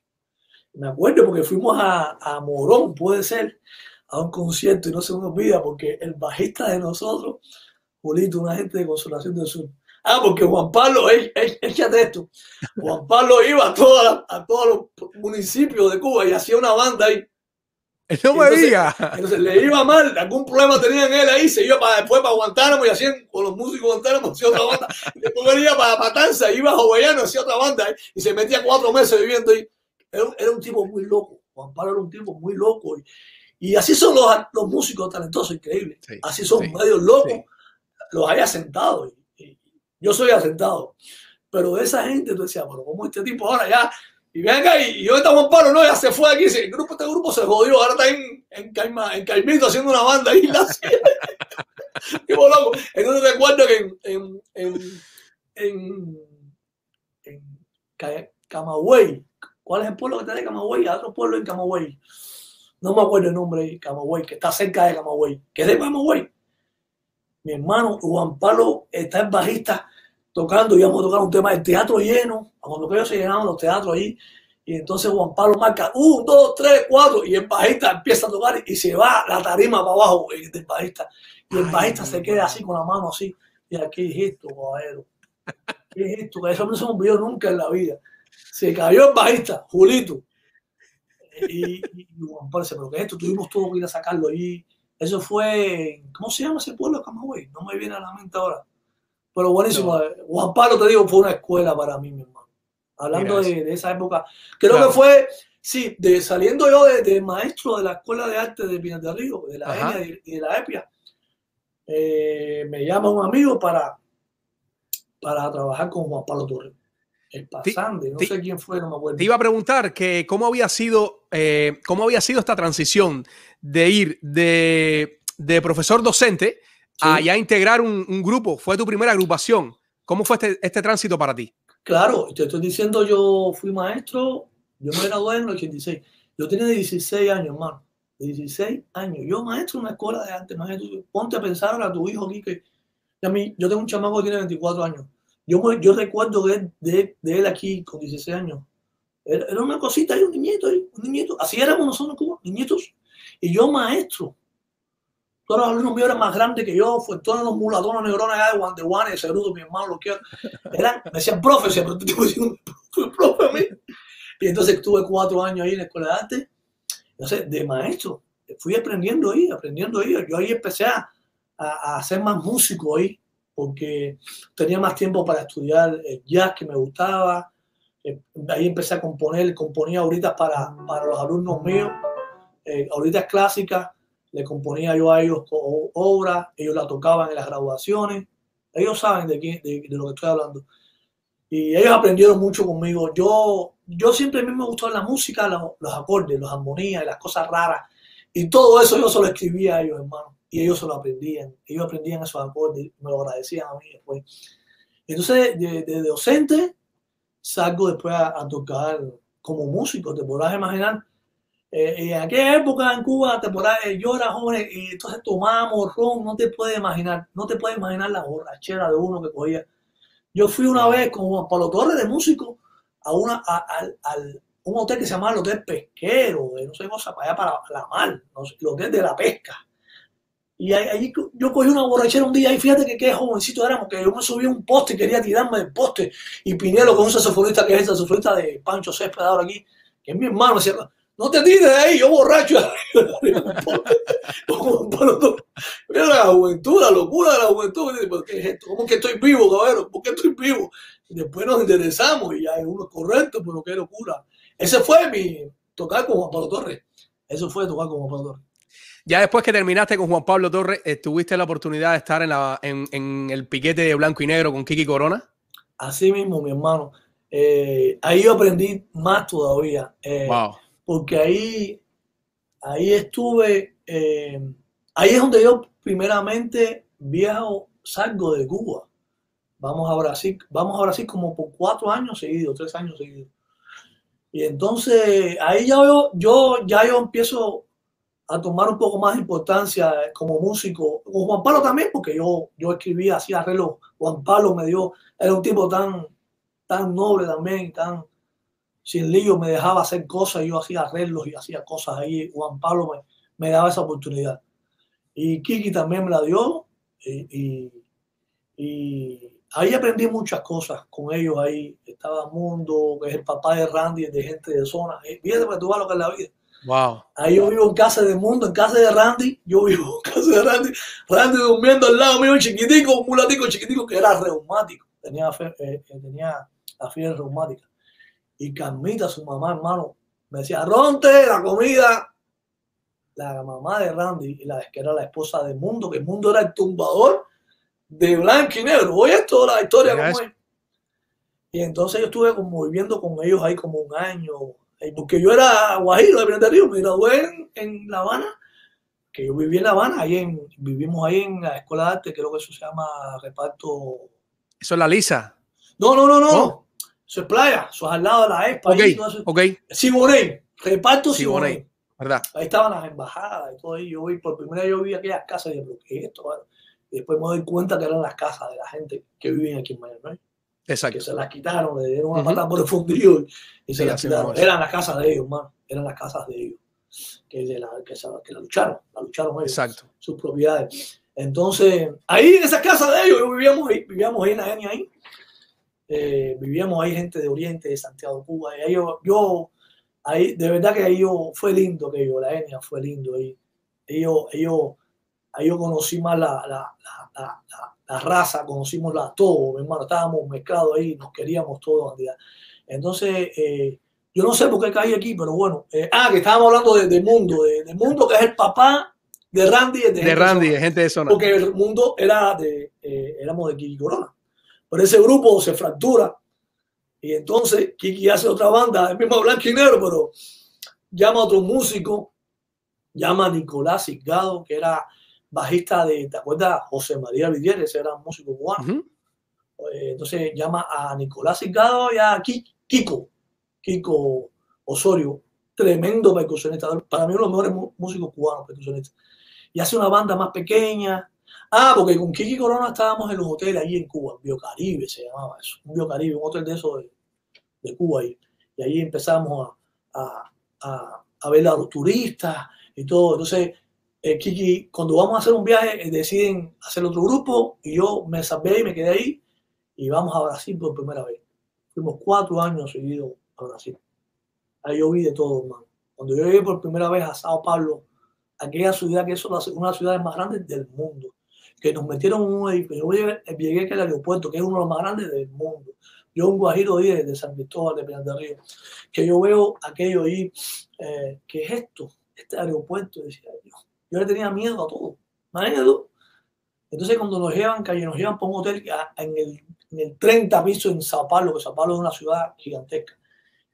Me acuerdo porque fuimos a, a Morón, puede ser, a un concierto y no se me olvida porque el bajista de nosotros, Julito, una gente de Consolación del Sur. Ah, porque Juan Pablo, échate esto. Juan Pablo iba a, a todos los municipios de Cuba y hacía una banda ahí
no me diga.
Entonces le iba mal, algún problema tenían él ahí, se iba para después para Guantánamo y hacían con los músicos Guantánamo, hacía otra banda. Después venía para Matanza, iba a Jovellanos, hacía otra banda y se metía cuatro meses viviendo ahí. Era, era, un tipo muy loco. Juan Pablo era un tipo muy loco. Y, y así son los, los, músicos talentosos, increíbles. así son medio locos. Los hay asentados. Y, yo soy asentado. Pero esa gente, tú decías, pero ¿cómo este tipo ahora ya y venga, y, yo estaba en paro, no, ya se fue aquí. El grupo, este grupo se jodió, ahora está en, en, Caima, en Caimito haciendo una banda ahí. loco. Entonces recuerdo que en, en, en, en, en Camagüey, ¿cuál es el pueblo que está de Camagüey? Hay otro pueblo en Camagüey. No me acuerdo el nombre de Camagüey, que está cerca de Camagüey. ¿Qué es de Camagüey? Mi hermano Juan Pablo está en bajista tocando, íbamos a tocar un tema del teatro lleno, cuando ellos se llenaban los teatros ahí, y entonces Juan Pablo marca un, dos, tres, cuatro, y el bajista empieza a tocar y se va la tarima para abajo del bajista. Y el bajista se queda así con la mano así, y aquí es esto, caballero. ¿Qué es esto? Que eso no se me nunca en la vida. Se cayó el bajista, Julito. Y, Juan Pablo dice, pero ¿qué es esto? Tuvimos todo que ir a sacarlo ahí. Eso fue, ¿cómo se llama ese pueblo de Camagüey? No me viene a la mente ahora. Pero buenísimo. Juan Pablo, te digo, fue una escuela para mí, mi hermano. Hablando de, esa época. Creo que fue, sí, de, saliendo yo de, maestro de la Escuela de Arte de Pinas de Río, de la ENIA y de la EPIA, eh, me llama un amigo para, para trabajar con Juan Pablo Torres. El pasante, no sé quién fue, no me acuerdo.
Te iba a preguntar que cómo había sido, eh, cómo había sido esta transición de ir de, de profesor docente a ya integrar un, un, grupo. Fue tu primera agrupación. ¿Cómo fue este, este, tránsito para ti?
Claro, te estoy diciendo, yo fui maestro, yo me gradué en el 86. Yo tenía 16 años, hermano. 16 años. Yo maestro en una escuela de arte, maestro. Ponte a pensar a tu hijo aquí que... A mí, yo tengo un chamaco que tiene 24 años. Yo, yo recuerdo de, de, de él aquí con 16 años. Era, una cosita ahí, un niñito ahí, un niñito. Así éramos nosotros, Cuba, niñitos. Y yo maestro. Todos los alumnos míos eran más grandes que yo, fue todos los mulatones neurones allá de Guanteguane, ese mi hermano, lo quiero. Eran, me decían profe, pero te diciendo profe a mí. Y entonces estuve cuatro años ahí en la escuela de arte. Entonces, de maestro, fui aprendiendo ahí, aprendiendo ahí. Yo ahí empecé a, a, a más músico ahí, porque tenía más tiempo para estudiar jazz que me gustaba. Eh, ahí empecé a componer, componía ahorita para, para los alumnos míos, eh, ahorita clásicas le componía yo a ellos obras, ellos la tocaban en las graduaciones, ellos saben de, qué, de, lo que estoy hablando. Y ellos aprendieron mucho conmigo. Yo, yo siempre a mí me gustó la música, los, acordes, las armonías, las cosas raras. Y todo eso yo se lo escribía a ellos, hermano. Y ellos se lo aprendían. Ellos aprendían esos acordes y me lo agradecían a mí después. Entonces, de, de docente, salgo después a, a, tocar como músico. Te podrás imaginar eh, en aquella época en Cuba, temporada, yo era joven y entonces tomábamos ron, no te puedes imaginar, no te puedes imaginar la borrachera de uno que cogía. Yo fui una vez con Juan Pablo Torres de músico a, una, a, a, a, un hotel que se llama el Hotel Pesquero, no sé cosa, para allá para la mar, no sé, el Hotel de la Pesca. Y allí yo cogí una borrachera un día y fíjate que qué jovencito éramos, que yo me subí a un poste y quería tirarme del poste. Y Pinelo, con un saxofonista que es el saxofonista de Pancho Césped ahora aquí, que es mi hermano, me decía, no te tires de ahí, yo borracho. Mira la juventud, la locura de la juventud. ¿Qué es esto? ¿Cómo que estoy vivo, cabrón? ¿Por qué estoy vivo? Y después nos interesamos y ya es uno correcto, pero qué locura. Ese fue mi tocar con Juan Pablo Torres. Eso fue tocar con Juan Pablo Torres.
Ya después que terminaste con Juan Pablo Torres, ¿tuviste la oportunidad de estar en, la, en, en el piquete de blanco y negro con Kiki Corona?
Así mismo, mi hermano. Eh, ahí yo aprendí más todavía. Eh,
wow
porque ahí, ahí estuve, eh, ahí es donde yo primeramente viajo, salgo de Cuba. Vamos a Brasil, vamos a Brasil como por cuatro años seguidos, tres años seguidos. Y entonces ahí ya yo, yo, ya yo empiezo a tomar un poco más de importancia como músico. Con Juan Pablo también, porque yo, yo escribía, hacía arreglos. Juan Pablo me dio, era un tipo tan, tan noble también, tan, sin lío me dejaba hacer cosas, yo hacía arreglos y hacía cosas ahí. Juan Pablo me, me daba esa oportunidad. Y Kiki también me la dio. Y, y, y, ahí aprendí muchas cosas con ellos. Ahí estaba Mundo, que es el papá de Randy, de gente de zona. Fíjate para tú lo que es la vida.
Wow.
Ahí yo vivo en casa de Mundo, en casa de Randy. Yo vivo en casa de Randy. Randy durmiendo al lado mío, chiquitico, un mulatico chiquitico que era reumático. Tenía, eh, tenía la fiebre reumática. Y Carmita, su mamá, hermano, me decía, Ronte, la comida. La mamá de Randy, y la que era la esposa de Mundo, que Mundo era el tumbador de blanco y negro. Oye, esto la historia como es. Y entonces yo estuve como viviendo con ellos ahí como un año, porque yo era guajiro de Prenda Río, me gradué en, en, La Habana, que yo viví en La Habana, ahí en, vivimos ahí en la Escuela de Arte, creo que eso se llama reparto.
¿Eso es la Lisa?
No, no, no, no. ¿Oh? Eso es playa, eso es al lado de la ESPA.
Ok,
ahí, no. Siboney, reparto Siboney.
Siboney, ¿verdad?
Ahí estaban las embajadas y todo ahí. Yo vi, por primera vez yo vi aquellas casas y dije, ¿qué es esto? Y después me doy cuenta que eran las casas de la gente que vive aquí en Miami. ¿no?
Exacto.
Que se las quitaron, le dieron una uh -huh. patada por el fundillo y se
Sí,
las quitaron. Eran las casas de ellos, man. Eran las casas de ellos. Que, de la, que, se- que la lucharon, la lucharon ellos
Exacto.
sus propiedades. Entonces, ahí en esa casa de ellos, vivíamos ahí, vivíamos ahí en la ahí. Eh, vivíamos ahí gente de Oriente, de Santiago Cuba. Y ahí yo, yo, ahí, de verdad que ahí yo, fue lindo que yo, la etnia fue lindo. Ahí, ahí yo, ahí yo, ahí yo conocí más la, la, la, la, raza, conocimos la, todo, mi hermano, estábamos mezclados ahí, nos queríamos todos. Entonces, eh, yo no sé por qué caí aquí, pero bueno. eh, ah, que estábamos hablando de, de Mundo, de, de Mundo, que es el papá de Randy. De,
De
Gente
Randy, de gente de zona.
porque el mundo era de, eh, éramos de Kiki Corona. Pero ese grupo se fractura Y entonces Kiki hace otra banda, el mismo blanco y negro, pero llama a otro músico, llama a Nicolás Sigado, que era bajista de, ¿te acuerdas? José María Vidieres, era un músico cubano. Eh, entonces llama a Nicolás Sigado y a Kiko, Kiko Osorio, tremendo percusionista, para mí uno de los mejores músicos cubanos percusionistas. Y hace una banda más pequeña. Ah, porque con Kiki Corona estábamos en los hoteles ahí en Cuba, Biocaribe se llamaba eso, un Biocaribe, un hotel de esos de, Cuba ahí. Y ahí empezamos a, a, a, ver a los turistas y todo. Entonces, eh, Kiki, cuando vamos a hacer un viaje, eh, deciden hacer otro grupo y yo me salvé y me quedé ahí y vamos a Brasil por primera vez. Fuimos cuatro años seguidos a Brasil. Ahí yo vi de todo, hermano. Cuando yo llegué por primera vez a Sao Paulo, aquella ciudad que es una de las ciudades más grandes del mundo, que nos metieron en un edificio. Yo llegué, llegué al aeropuerto, que es uno de los más grandes del mundo. Yo, un guajiro de San Cristóbal de Pinar del Río, que yo veo aquello ahí, eh, ¿qué es esto? Este aeropuerto, decía yo. Yo le tenía miedo a todo. Imagínate Entonces, cuando nos llevan, que nos llevan por un hotel en el, en el 30 piso en Sao Paulo, que Sao Paulo es una ciudad gigantesca,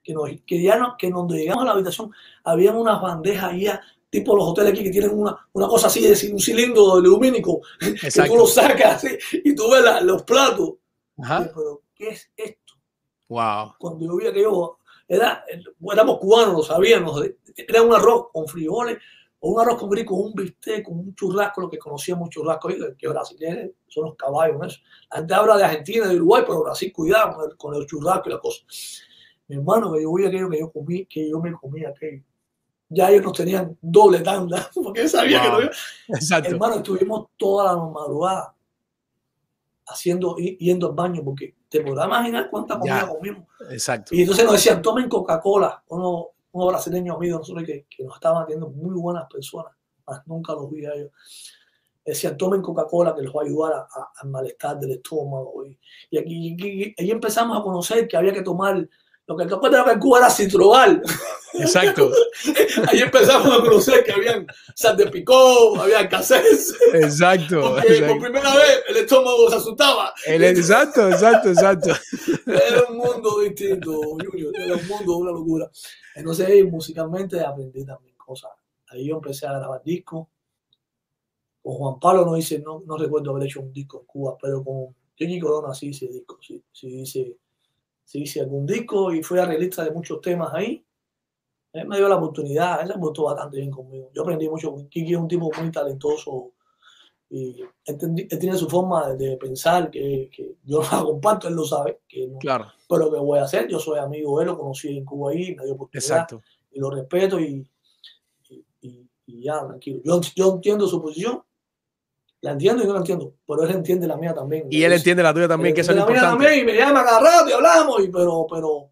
que, nos, que ya no, que cuando llegamos a la habitación, había unas bandejas ahí tipo los hoteles aquí que tienen una, una cosa así, de un cilindro lumínico, que tú lo sacas y tú ves los platos. Pero, ¿qué es esto?
Wow.
Cuando yo vi aquello, era, éramos cubanos, lo sabíamos, era un arroz con frijoles, o un arroz con gris, con un bistec, con un churrasco, lo que conocíamos churrasco, que brasileños son los caballos, eso. La gente habla de Argentina, de Uruguay, pero Brasil, cuidado con el, con el churrasco y la cosa. Mi hermano, que yo vi aquello que yo comí, que yo me comí aquello ya ellos nos tenían doble tanda, porque sabía que no. Exacto. Hermano, estuvimos toda la madrugada haciendo, yendo al baño, porque te podrás imaginar cuánta comida comimos.
Exacto.
Y entonces nos decían, tomen Coca-Cola, unos, unos brasileños amigos nosotros que, que, nos estaban atendiendo muy buenas personas, más nunca los vi a ellos. Decían, tomen Coca-Cola que les va a ayudar al malestar del estómago. Y, y aquí, ahí empezamos a conocer que había que tomar lo que después de la Cuba era citrogal.
Exacto.
Ahí empezamos a conocer que habían sal de picó, había casés.
Exacto,
Porque por primera vez el estómago se asustaba.
exacto, exacto, exacto.
Era un mundo distinto, Junior. Era un mundo, una locura. Entonces, musicalmente aprendí también cosas. Ahí yo empecé a grabar discos. Con Juan Pablo no hice, no, no recuerdo haber hecho un disco en Cuba, pero con Jimmy Corona sí hice discos, sí, sí hice sí hice algún disco y fui arreglista de muchos temas ahí. Él me dio la oportunidad, él se portó bastante bien conmigo. Yo aprendí mucho. Kiki es un tipo muy talentoso y él, tiene su forma de, pensar que, que, yo la comparto, él lo sabe. Que no,
claro.
Pero que voy a hacer, yo soy amigo de él, lo conocí en Cuba ahí, me dio oportunidad. Exacto. Y lo respeto y, y, y ya, tranquilo. Yo, yo entiendo su posición la entiendo y no la entiendo, pero él entiende la mía también.
Y él entiende la tuya también, que eso es lo importante. La mía también,
y me llama cada rato y hablamos, y pero, pero,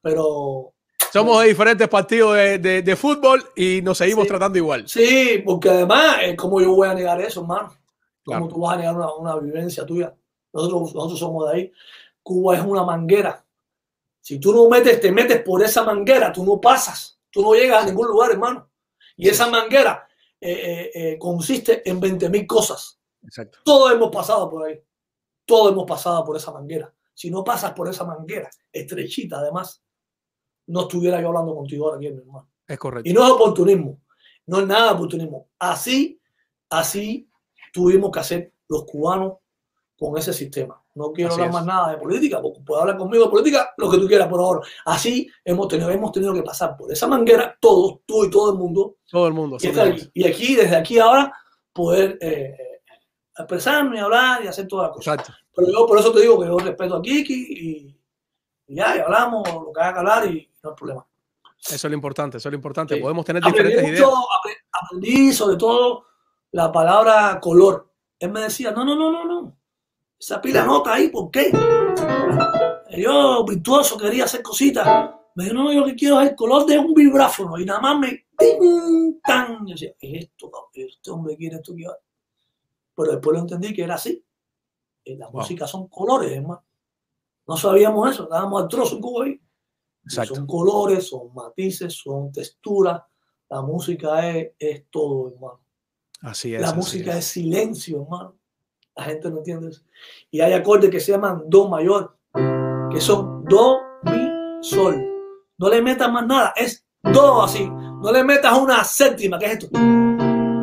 pero...
Somos de diferentes partidos de, de, de fútbol y nos seguimos tratando igual.
Sí, porque además, ¿cómo yo voy a negar eso, hermano? ¿Cómo tú vas a negar una, una, vivencia tuya? Nosotros, nosotros somos de ahí. Cuba es una manguera. Si tú no metes, te metes por esa manguera, tú no pasas. Tú no llegas a ningún lugar, hermano. Y esa manguera eh, eh, eh, consiste en 20.000 cosas.
Exacto.
Todos hemos pasado por ahí. Todos hemos pasado por esa manguera. Si no pasas por esa manguera, estrechita además, no estuviera yo hablando contigo ahora aquí, mi hermano.
Es correcto.
Y no es oportunismo. No es nada oportunismo. Así, así tuvimos que hacer los cubanos con ese sistema. No quiero hablar más nada de política, porque puedes hablar conmigo de política, lo que tú quieras por ahora. Así hemos tenido, hemos tenido que pasar por esa manguera, todos, tú y todo el mundo.
Todo el mundo.
Y, aquí, desde aquí ahora, poder eh, expresarme, hablar y hacer todas las cosas.
Exacto.
Pero yo por eso te digo que yo respeto a Kiki y, ya, y hablamos lo que haya que hablar y no hay problema.
Eso es lo importante, eso es lo importante. Podemos tener diferentes
ideas. Aprendí sobre todo la palabra color. Él me decía, no, no, no, no, no esa pila nota ahí, ¿por qué? Yo, virtuoso, quería hacer cositas. Me dijo, no, yo lo que quiero es el color de un vibráfono. Y nada más me... Tan. Yo decía, esto, este hombre quiere esto que Pero después lo entendí que era así. En la música son colores, hermano. No sabíamos eso, estábamos al trozo en Cuba ahí. Son colores, son matices, son texturas. La música es, es todo, hermano.
Así es.
La música es silencio, hermano. La gente no entiende eso. Y hay acordes que se llaman do mayor, que son do, mi, sol. No le metas más nada, es do así. No le metas una séptima, que es esto.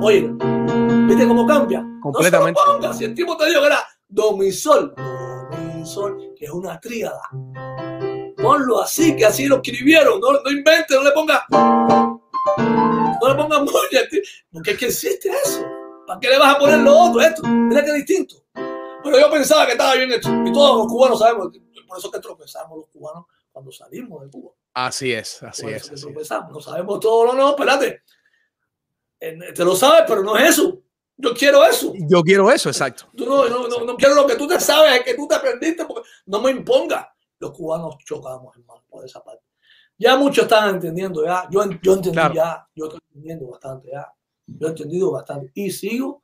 Oye, ¿viste cómo cambia?
Completamente.
No se lo si el tipo te dijo que era do, mi, sol. Do, mi, sol, que es una tríada. Ponlo así, que así lo escribieron. No, no inventes, no le pongas. No le pongas moña, porque es que existe eso. ¿Para qué le vas a poner lo otro? Esto, mira que distinto. Pero yo pensaba que estaba bien hecho. Y todos los cubanos sabemos, por eso que tropezamos los cubanos cuando salimos de Cuba.
Así es, así es. Así
No sabemos todo lo no, espérate. Te lo sabes, pero no es eso. Yo quiero eso.
Yo quiero eso, exacto.
no, no, no, no, quiero lo que tú te sabes, es que tú te aprendiste, porque no me imponga. Los cubanos chocamos, hermano, por esa parte. Ya muchos están entendiendo, ya. Yo, yo entendí ya, yo estoy entendiendo bastante, ya. Yo he entendido bastante y sigo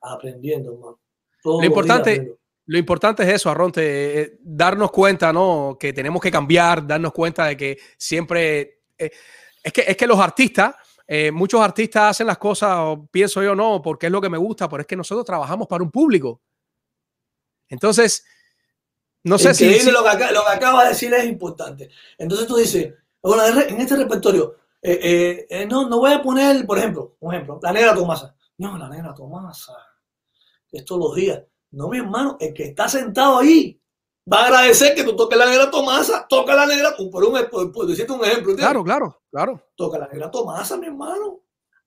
aprendiendo, hermano.
lo importante, lo importante es eso, Arronte, eh, eh, darnos cuenta, ¿no? Que tenemos que cambiar, darnos cuenta de que siempre eh, es que es que los artistas, muchos artistas hacen las cosas, pienso yo, no, porque es lo que me gusta, pero es que nosotros trabajamos para un público. Entonces, no sé si,
Lo, que, lo que acaba de decir es importante. Entonces tú dices, bueno, en este repertorio, eh, eh, no, no voy a poner, por ejemplo, un ejemplo, la negra Tomasa. No, la negra Tomasa. Es todos los días. No, mi hermano, el que está sentado ahí va a agradecer que tú toques la negra Tomasa. Toca la negra, por, un, por, decirte un ejemplo.
Claro, claro, claro.
Toca la negra Tomasa, mi hermano.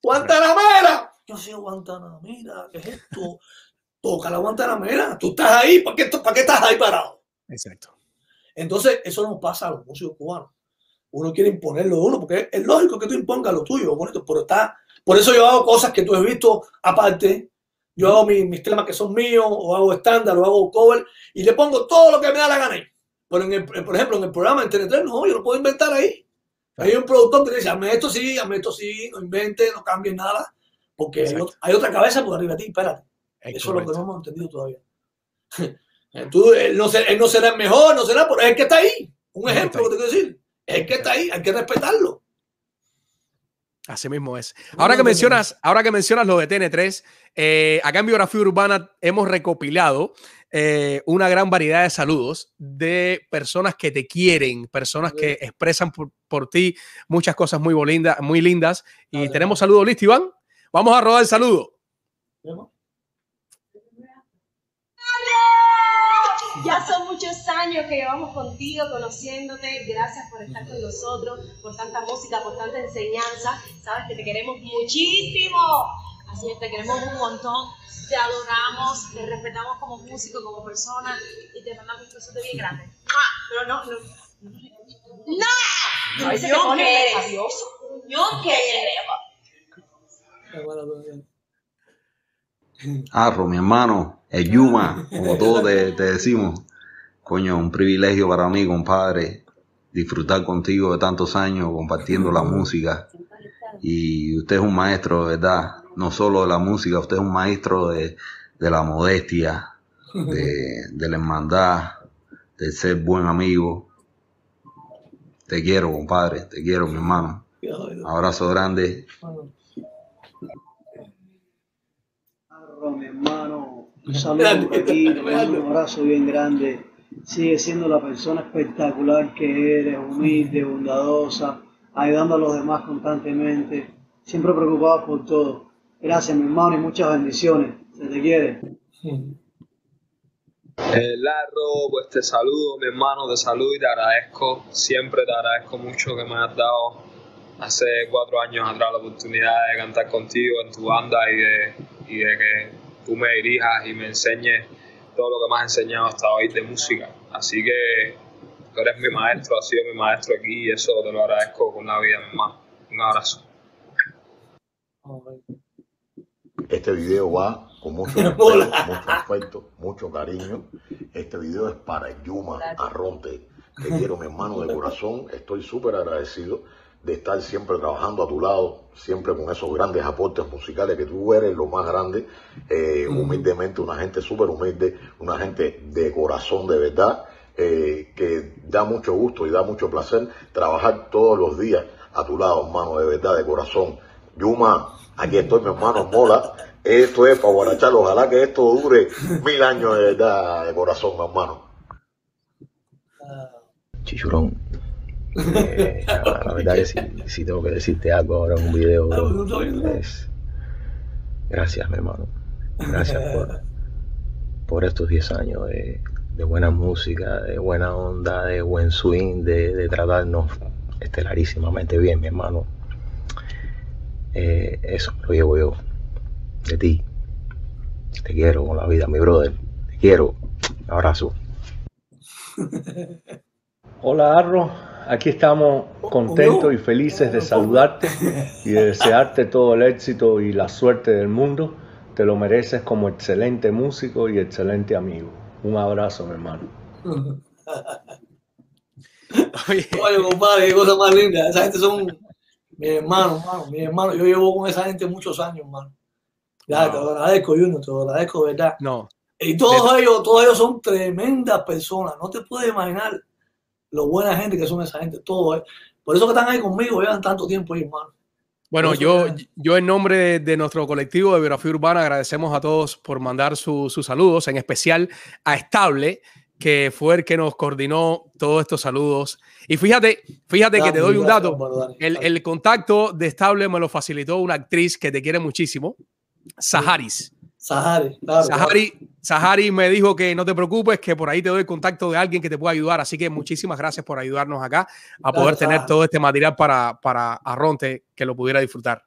Guantanamera. Yo soy Guantanamera. ¿Qué es esto? Toca la Guantanamera. Tú estás ahí. ¿Para qué, ¿Para qué estás ahí parado?
Exacto.
Entonces, eso nos pasa a los músicos cubanos uno quiere imponerlo uno, porque es lógico que tú impongas lo tuyo, bonito, pero está, por eso yo hago cosas que tú has visto aparte, yo hago mis, temas que son míos, o hago estándar, o hago cover, y le pongo todo lo que me da la gana ahí. Pero en por ejemplo, en el programa en TNT, no, yo no puedo inventar ahí. Hay un productor que dice, hazme esto sí, hazme esto sí, no invente, no cambies nada, porque hay, otra cabeza por arriba de ti, espérate. Eso es lo que no hemos entendido todavía. Tú, él, no, él no será el mejor, no será, pero es el que está ahí. Un ejemplo que te quiero decir. Es que está ahí, hay que respetarlo.
Así mismo es. Ahora que mencionas, ahora que mencionas lo de TN3, eh, acá en Biografía Urbana hemos recopilado eh, una gran variedad de saludos de personas que te quieren, personas que expresan por, ti muchas cosas muy, lindas, muy lindas. Y tenemos saludos listos, Iván. Vamos a rodar el saludo.
Ya son muchos años que llevamos contigo, conociéndote. Gracias por estar con nosotros, por tanta música, por tanta enseñanza. Sabes que te queremos muchísimo. Así es, te queremos un montón. Te adoramos, te respetamos como músico, como persona y te mandamos un beso de bien grande. Pero no, no. ¡No! No, yo que Yo que
Arro, mi hermano, el Yuma, como todos te, decimos. Coño, un privilegio para mí, compadre, disfrutar contigo de tantos años compartiendo la música. Y usted es un maestro, ¿verdad? No solo de la música, usted es un maestro de, la modestia, de, de la hermandad, de ser buen amigo. Te quiero, compadre, te quiero, mi hermano. Abrazo grande.
Mi hermano. Un saludo por aquí, un abrazo bien grande. Sigue siendo la persona espectacular que eres, humilde, bondadosa, ayudando a los demás constantemente, siempre preocupado por todo. Gracias, mi hermano, y muchas bendiciones. Se te quiere.
Eh, Larro, pues te saludo, mi hermano, te saludo y te agradezco. Siempre te agradezco mucho que me has dado hace cuatro años atrás la oportunidad de cantar contigo en tu banda y de y de que tú me dirijas y me enseñes todo lo que me has enseñado hasta hoy de música. Así que tú eres mi maestro, has sido mi maestro aquí y eso te lo agradezco con la vida, mi hermano. Un abrazo.
Este video va con mucho, mucho afecto, mucho cariño. Este video es para Yuma Arronte. Te quiero, mi hermano, de corazón. Estoy súper agradecido de estar siempre trabajando a tu lado, siempre con esos grandes aportes musicales que tú eres lo más grande, eh, humildemente, una gente súper humilde, una gente de corazón de verdad, eh, que da mucho gusto y da mucho placer trabajar todos los días a tu lado, hermano, de verdad, de corazón. Yuma, aquí estoy, mi hermano Mola. Esto es para guarachar, ojalá que esto dure mil años de verdad, de corazón, mi hermano.
Chichurón. Eh, la, verdad que si, tengo que decirte algo ahora en un video, gracias, mi hermano. Gracias por, por estos 10 años de, buena música, de buena onda, de buen swing, de, tratarnos estelarísimamente bien, mi hermano. Eh, eso lo llevo yo de ti. Te quiero con la vida, mi brother. Te quiero. Un abrazo.
Hola, Arro. Aquí estamos contentos y felices de saludarte y de desearte todo el éxito y la suerte del mundo. Te lo mereces como excelente músico y excelente amigo. Un abrazo, mi hermano.
Oye, compadre, qué cosa más linda. Esa gente son mis hermanos, hermano, mis hermanos. Yo llevo con esa gente muchos años, hermano. Ya, te lo agradezco, Junior, te lo agradezco, ¿verdad?
No.
Y todos ellos, todos ellos son tremendas personas. No te puedes imaginar lo buena gente que son esa gente. Todos. Por eso que están ahí conmigo, llevan tanto tiempo ahí, hermano.
Bueno, yo, yo en nombre de, nuestro colectivo de Biografía Urbana agradecemos a todos por mandar sus saludos, en especial a Estable, que fue el que nos coordinó todos estos saludos. Y fíjate, fíjate que te doy un dato. El, el, contacto de Estable me lo facilitó una actriz que te quiere muchísimo, Saharis.
Sahari,
Sahari, me dijo que no te preocupes, que por ahí te doy el contacto de alguien que te pueda ayudar. Así que muchísimas gracias por ayudarnos acá a poder tener todo este material para, para Arronte que lo pudiera disfrutar.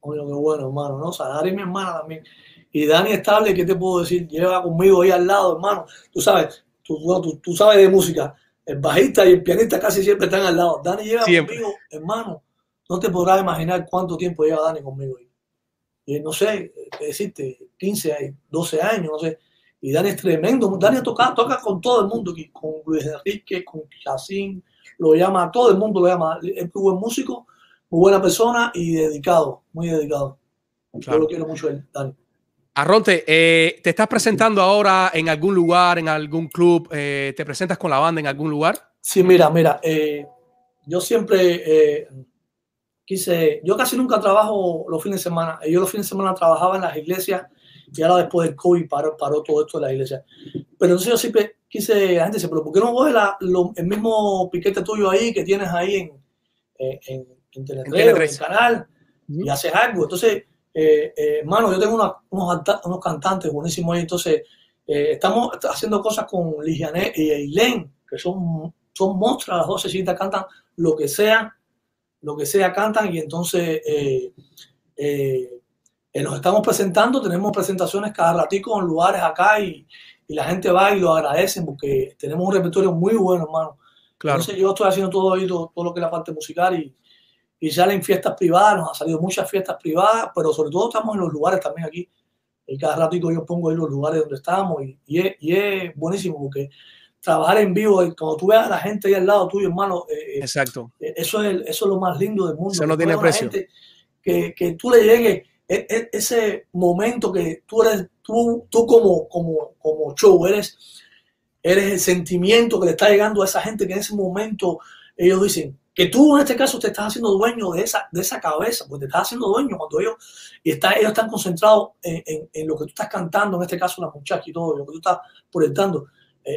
Oye, qué bueno, hermano. No, Sahari mi hermana también. Y Dani Estable, ¿qué te puedo decir? Lleva conmigo ahí al lado, hermano. Tú sabes, tú, tú, sabes de música. El bajista y el pianista casi siempre están al lado. Dani lleva conmigo, hermano. No te podrás imaginar cuánto tiempo lleva Dani conmigo. No sé, decirte, 15, 12 años, no sé. Y Dani es tremendo. Dani toca, toca con todo el mundo con Luis Enrique, con Chacín, lo llama, todo el mundo lo llama. Es muy buen músico, muy buena persona y dedicado, muy dedicado. Yo lo quiero mucho él, Dani.
Arronte, eh, ¿te estás presentando ahora en algún lugar, en algún club? Eh, ¿Te presentas con la banda en algún lugar?
Sí, mira, mira, eh, yo siempre quise, yo casi nunca trabajo los fines de semana. Yo los fines de semana trabajaba en las iglesias y ahora después del COVID paró, paró todo esto de las iglesias. Pero entonces yo siempre quise, la gente dice, pero ¿por qué no coges el mismo piquete tuyo ahí que tienes ahí en, en, en, en en el canal, y haces algo? Entonces, eh, eh, hermano, yo tengo unos, unos, cantantes buenísimos ahí, entonces eh, estamos haciendo cosas con Ligiané y Eileen, que son, son monstruos, las dos se cantan lo que sea lo que sea cantan y entonces eh, eh, eh, nos estamos presentando, tenemos presentaciones cada ratico en lugares acá y, la gente va y lo agradecen porque tenemos un repertorio muy bueno, hermano. Claro. Entonces yo estoy haciendo todo, todo, todo lo que es la parte musical y, y salen fiestas privadas, nos han salido muchas fiestas privadas, pero sobre todo estamos en los lugares también aquí. Y cada ratico yo pongo ahí los lugares donde estamos y, y, es, y es buenísimo porque trabajar en vivo, cuando tú veas a la gente ahí al lado tuyo, hermano.
Eh, Exacto.
Eh, eso es, eso es lo más lindo del mundo.
Eso no tiene precio.
Que, que, tú le llegues e, e, ese momento que tú eres, tú, tú como, como, como show, eres, eres el sentimiento que le está llegando a esa gente que en ese momento ellos dicen que tú en este caso te estás haciendo dueño de esa, de esa cabeza, pues te estás haciendo dueño cuando ellos, y está, ellos están concentrados en, en, en, lo que tú estás cantando, en este caso la muchacha y todo, lo que tú estás proyectando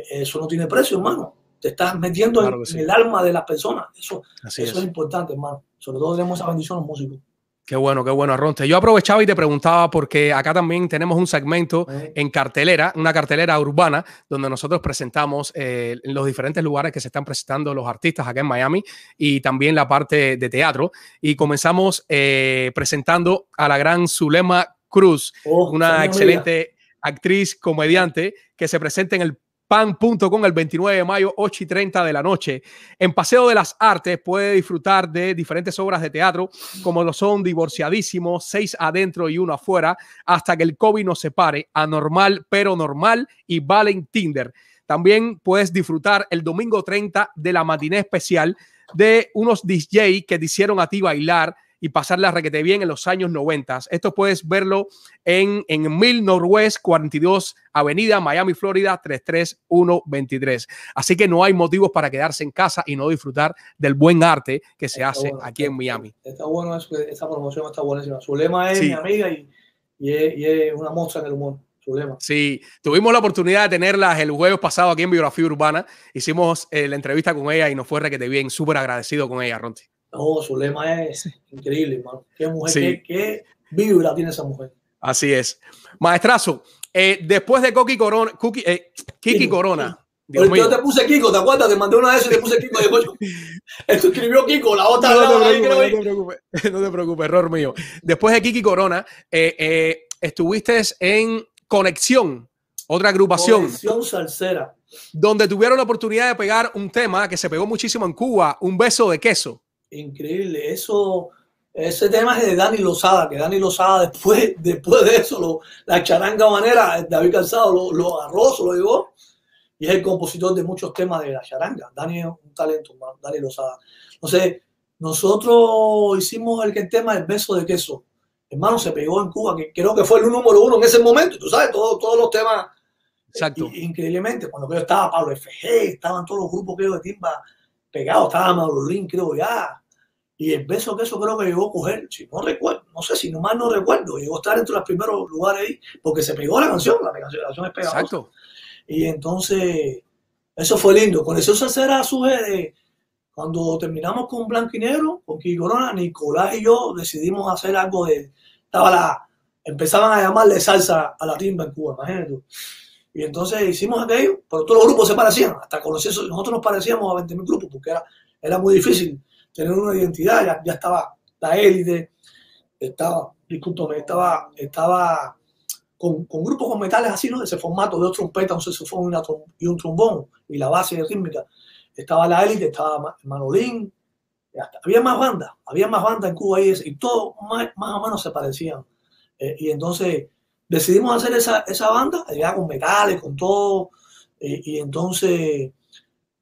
eso no tiene precio, hermano. Te estás metiendo en, el alma de las personas. Eso, eso es. importante, hermano. Sobre todo tenemos esa bendición los músicos.
Qué bueno, qué bueno, Arronte. Yo aprovechaba y te preguntaba porque acá también tenemos un segmento en cartelera, una cartelera urbana, donde nosotros presentamos eh, los diferentes lugares que se están presentando los artistas acá en Miami y también la parte de teatro. Y comenzamos eh, presentando a la gran Zulema Cruz, oh, una excelente actriz, comediante, que se presenta en el pan.com el 29 de mayo, 8 y 30 de la noche. En Paseo de las Artes puede disfrutar de diferentes obras de teatro, como lo son Divorciadísimo, Seis Adentro y Uno Afuera, hasta que el COVID nos separe, Anormal pero Normal y Valen Tinder. También puedes disfrutar el domingo 30 de la matiné especial de unos DJ que te hicieron a ti bailar y pasarla requete bien en los años 90. Esto puedes verlo en, en Mil Northwest 42 Avenida, Miami, Florida 33123. Así que no hay motivos para quedarse en casa y no disfrutar del buen arte que se hace aquí en Miami.
Está bueno, esa promoción está buenísima. Su lema es mi amiga y, y, es, una muestra en el humor.
Sí, tuvimos la oportunidad de tenerla el jueves pasado aquí en Biografía Urbana. Hicimos eh, la entrevista con ella y nos fue requete bien, súper agradecido con ella, Ronti.
No, Zulema es increíble, hermano. Qué mujer, qué, qué vibra tiene esa mujer.
Así es. Maestrazo, eh, después de Coqui Corona, Cookie, eh, Kiki. Corona.
Dios yo te puse Kiko, ¿te acuerdas? Te mandé una de esas y te puse Kiko. Después, esto escribió Kiko, la otra.
No,
la-
te preocupes, no te preocupes, no te preocupes, error mío. Después de Kiki Corona, eh, eh, estuviste en Conexión, otra agrupación,
Conexión salsera.
donde tuvieron la oportunidad de pegar un tema que se pegó muchísimo en Cuba, Un beso de queso.
Increíble. Eso, ese tema es de Dani Lozada, que Dani Lozada después, después de eso, lo- la charanga manera, David Calzado lo, lo agarró, se lo llevó, y es el compositor de muchos temas de la charanga. Dani es un talento, hermano, Dani Lozada. Entonces, nosotros hicimos el, que el tema del beso de queso. Hermano, se pegó en Cuba, que creo que fue el número uno en ese momento. Tú sabes, todo- todos los temas
Exacto.
I- increíblemente, cuando yo estaba Pablo FG, estaban todos los grupos creo de timba pegados, estaba Maulolín, creo ya. Y el beso que eso creo que llegó a coger, si no recuerdo, no sé si nomás no recuerdo, llegó a estar entre los primeros lugares ahí, porque se pegó la canción, la canción, la canción es pegajosa.
Exacto.
Y entonces, eso fue lindo. Con eso Salsera surge de cuando terminamos con Blanco y Negro, con Corona, Nicolás y yo decidimos hacer algo de. Estaba la. Empezaban a llamarle salsa a la timba en Cuba, imagínate tú. Y entonces hicimos aquello, pero todos los grupos se parecían, hasta con los- nosotros nos parecíamos a 20.000 grupos, porque era, era muy difícil tener una identidad, ya, ya estaba la élite, estaba, discúlpame, estaba, estaba con, con grupos con metales así, ¿no? De ese formato, de dos trompetas, un saxofón y, un trombón, y la base rítmica. Estaba la élite, estaba Ma- Manolín, había más bandas, había más bandas en Cuba y, y todos más, más o menos se parecían. Eh, y entonces decidimos hacer esa, esa banda, allá con metales, con todo, eh, y entonces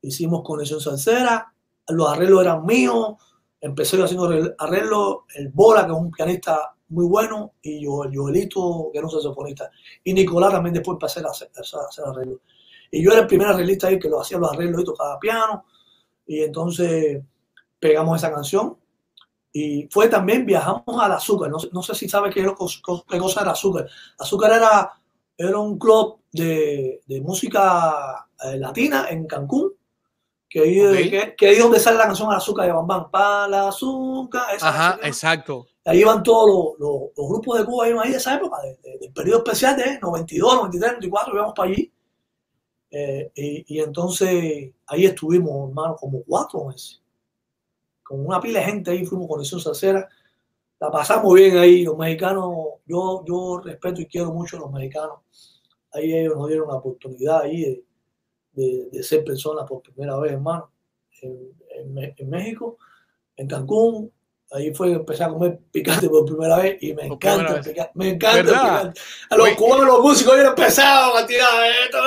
hicimos Conexión Salsera, los arreglos eran míos, empecé yo haciendo arregl- arreglos, el Bola, que es un pianista muy bueno, y yo, el Joelito, que era un saxofonista, y Nicolás también después empecé a hacer, a arreglos. Y yo era el primer arreglista ahí que lo hacía los arreglos y tocaba piano, y entonces pegamos esa canción, y fue también, viajamos al Azúcar, no, sé- si sabes qué, qué cosa era Azúcar. Azúcar era, era un club de, de música eh, latina en Cancún, que ahí,
Ok.
que, que ahí es donde sale la canción azúcar de Bambán. Para la azúcar.
Ajá, exacto.
Ahí iban todos los, los- los grupos de Cuba, ahí de esa época, de- de- del periodo especial de 92, 93, 94, íbamos para allí. Eh, y, y entonces ahí estuvimos, hermano, como cuatro meses. Con una pila de gente ahí fuimos con Conexión Salsera. La pasamos bien ahí. Los mexicanos, yo, yo respeto y quiero mucho a los mexicanos. Ahí ellos nos dieron la oportunidad ahí de, de, de ser personas por primera vez, hermano, en, en en México, en Cancún. Ahí fue que empecé a comer picante por primera vez y me encanta el picante. Me encanta el picante. A los
Oye,
cubanos, los músicos, ellos empezaron a tirar esto.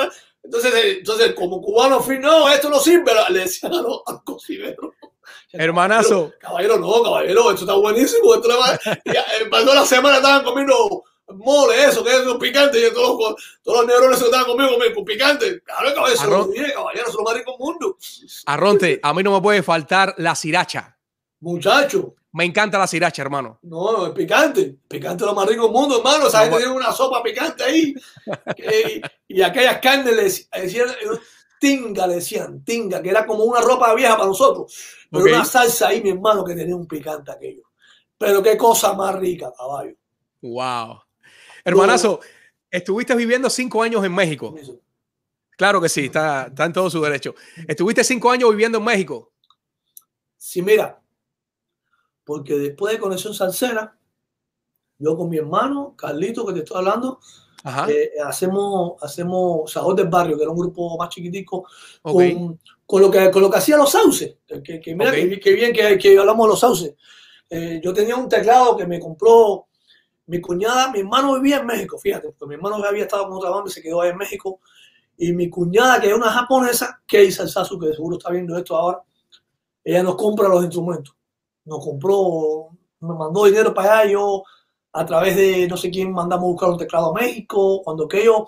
Entonces, eh, entonces como cubano, fui, no, esto no sirve. Le decían a los, a los cocineros.
Hermanazo.
Caballero, no, caballero, esto está buenísimo. Esto le va... eh, pasó la semana, estaban comiendo mole, eso, que es lo picante, y todos los, todos los neurones se estaban comiendo con, con picante. Claro, caballero, lo dije, caballero, es lo más rico del mundo.
Arronte, a mí no me puede faltar la siracha.
Muchacho,
Me encanta la siracha, hermano.
no, es picante. Picante es lo más rico del mundo, hermano. Esa
No,
gente tiene una sopa picante ahí. Y aquellas carnes le dec- decían, tinga, le decían, tinga, que era como una ropa vieja para nosotros. Pero una salsa ahí, mi hermano, que tenía un picante aquello. Pero qué cosa más rica, caballo.
Wow. Hermanazo, estuviste viviendo cinco años en México. Claro que sí, está, está en todo su derecho. Estuviste cinco años viviendo en México.
Sí, mira, porque después de Conexión Salsera, yo con mi hermano, Carlito, que te estoy hablando, eh, hacemos, hacemos Sabor del Barrio, que era un grupo más chiquitico, con, con lo que, con lo que hacían los sauces. Que, mira
Ok.
que, que bien que, que hablamos de los sauces. Eh, yo tenía un teclado que me compró mi cuñada, mi hermano vivía en México, fíjate, porque mi hermano había estado con otra banda y se quedó ahí en México. Y mi cuñada, que es una japonesa, Kei Salsasu, que seguro está viendo esto ahora, ella nos compra los instrumentos. Nos compró, me mandó dinero para allá. Yo, a través de no sé quién, mandamos a buscar un teclado a México. Cuando que yo,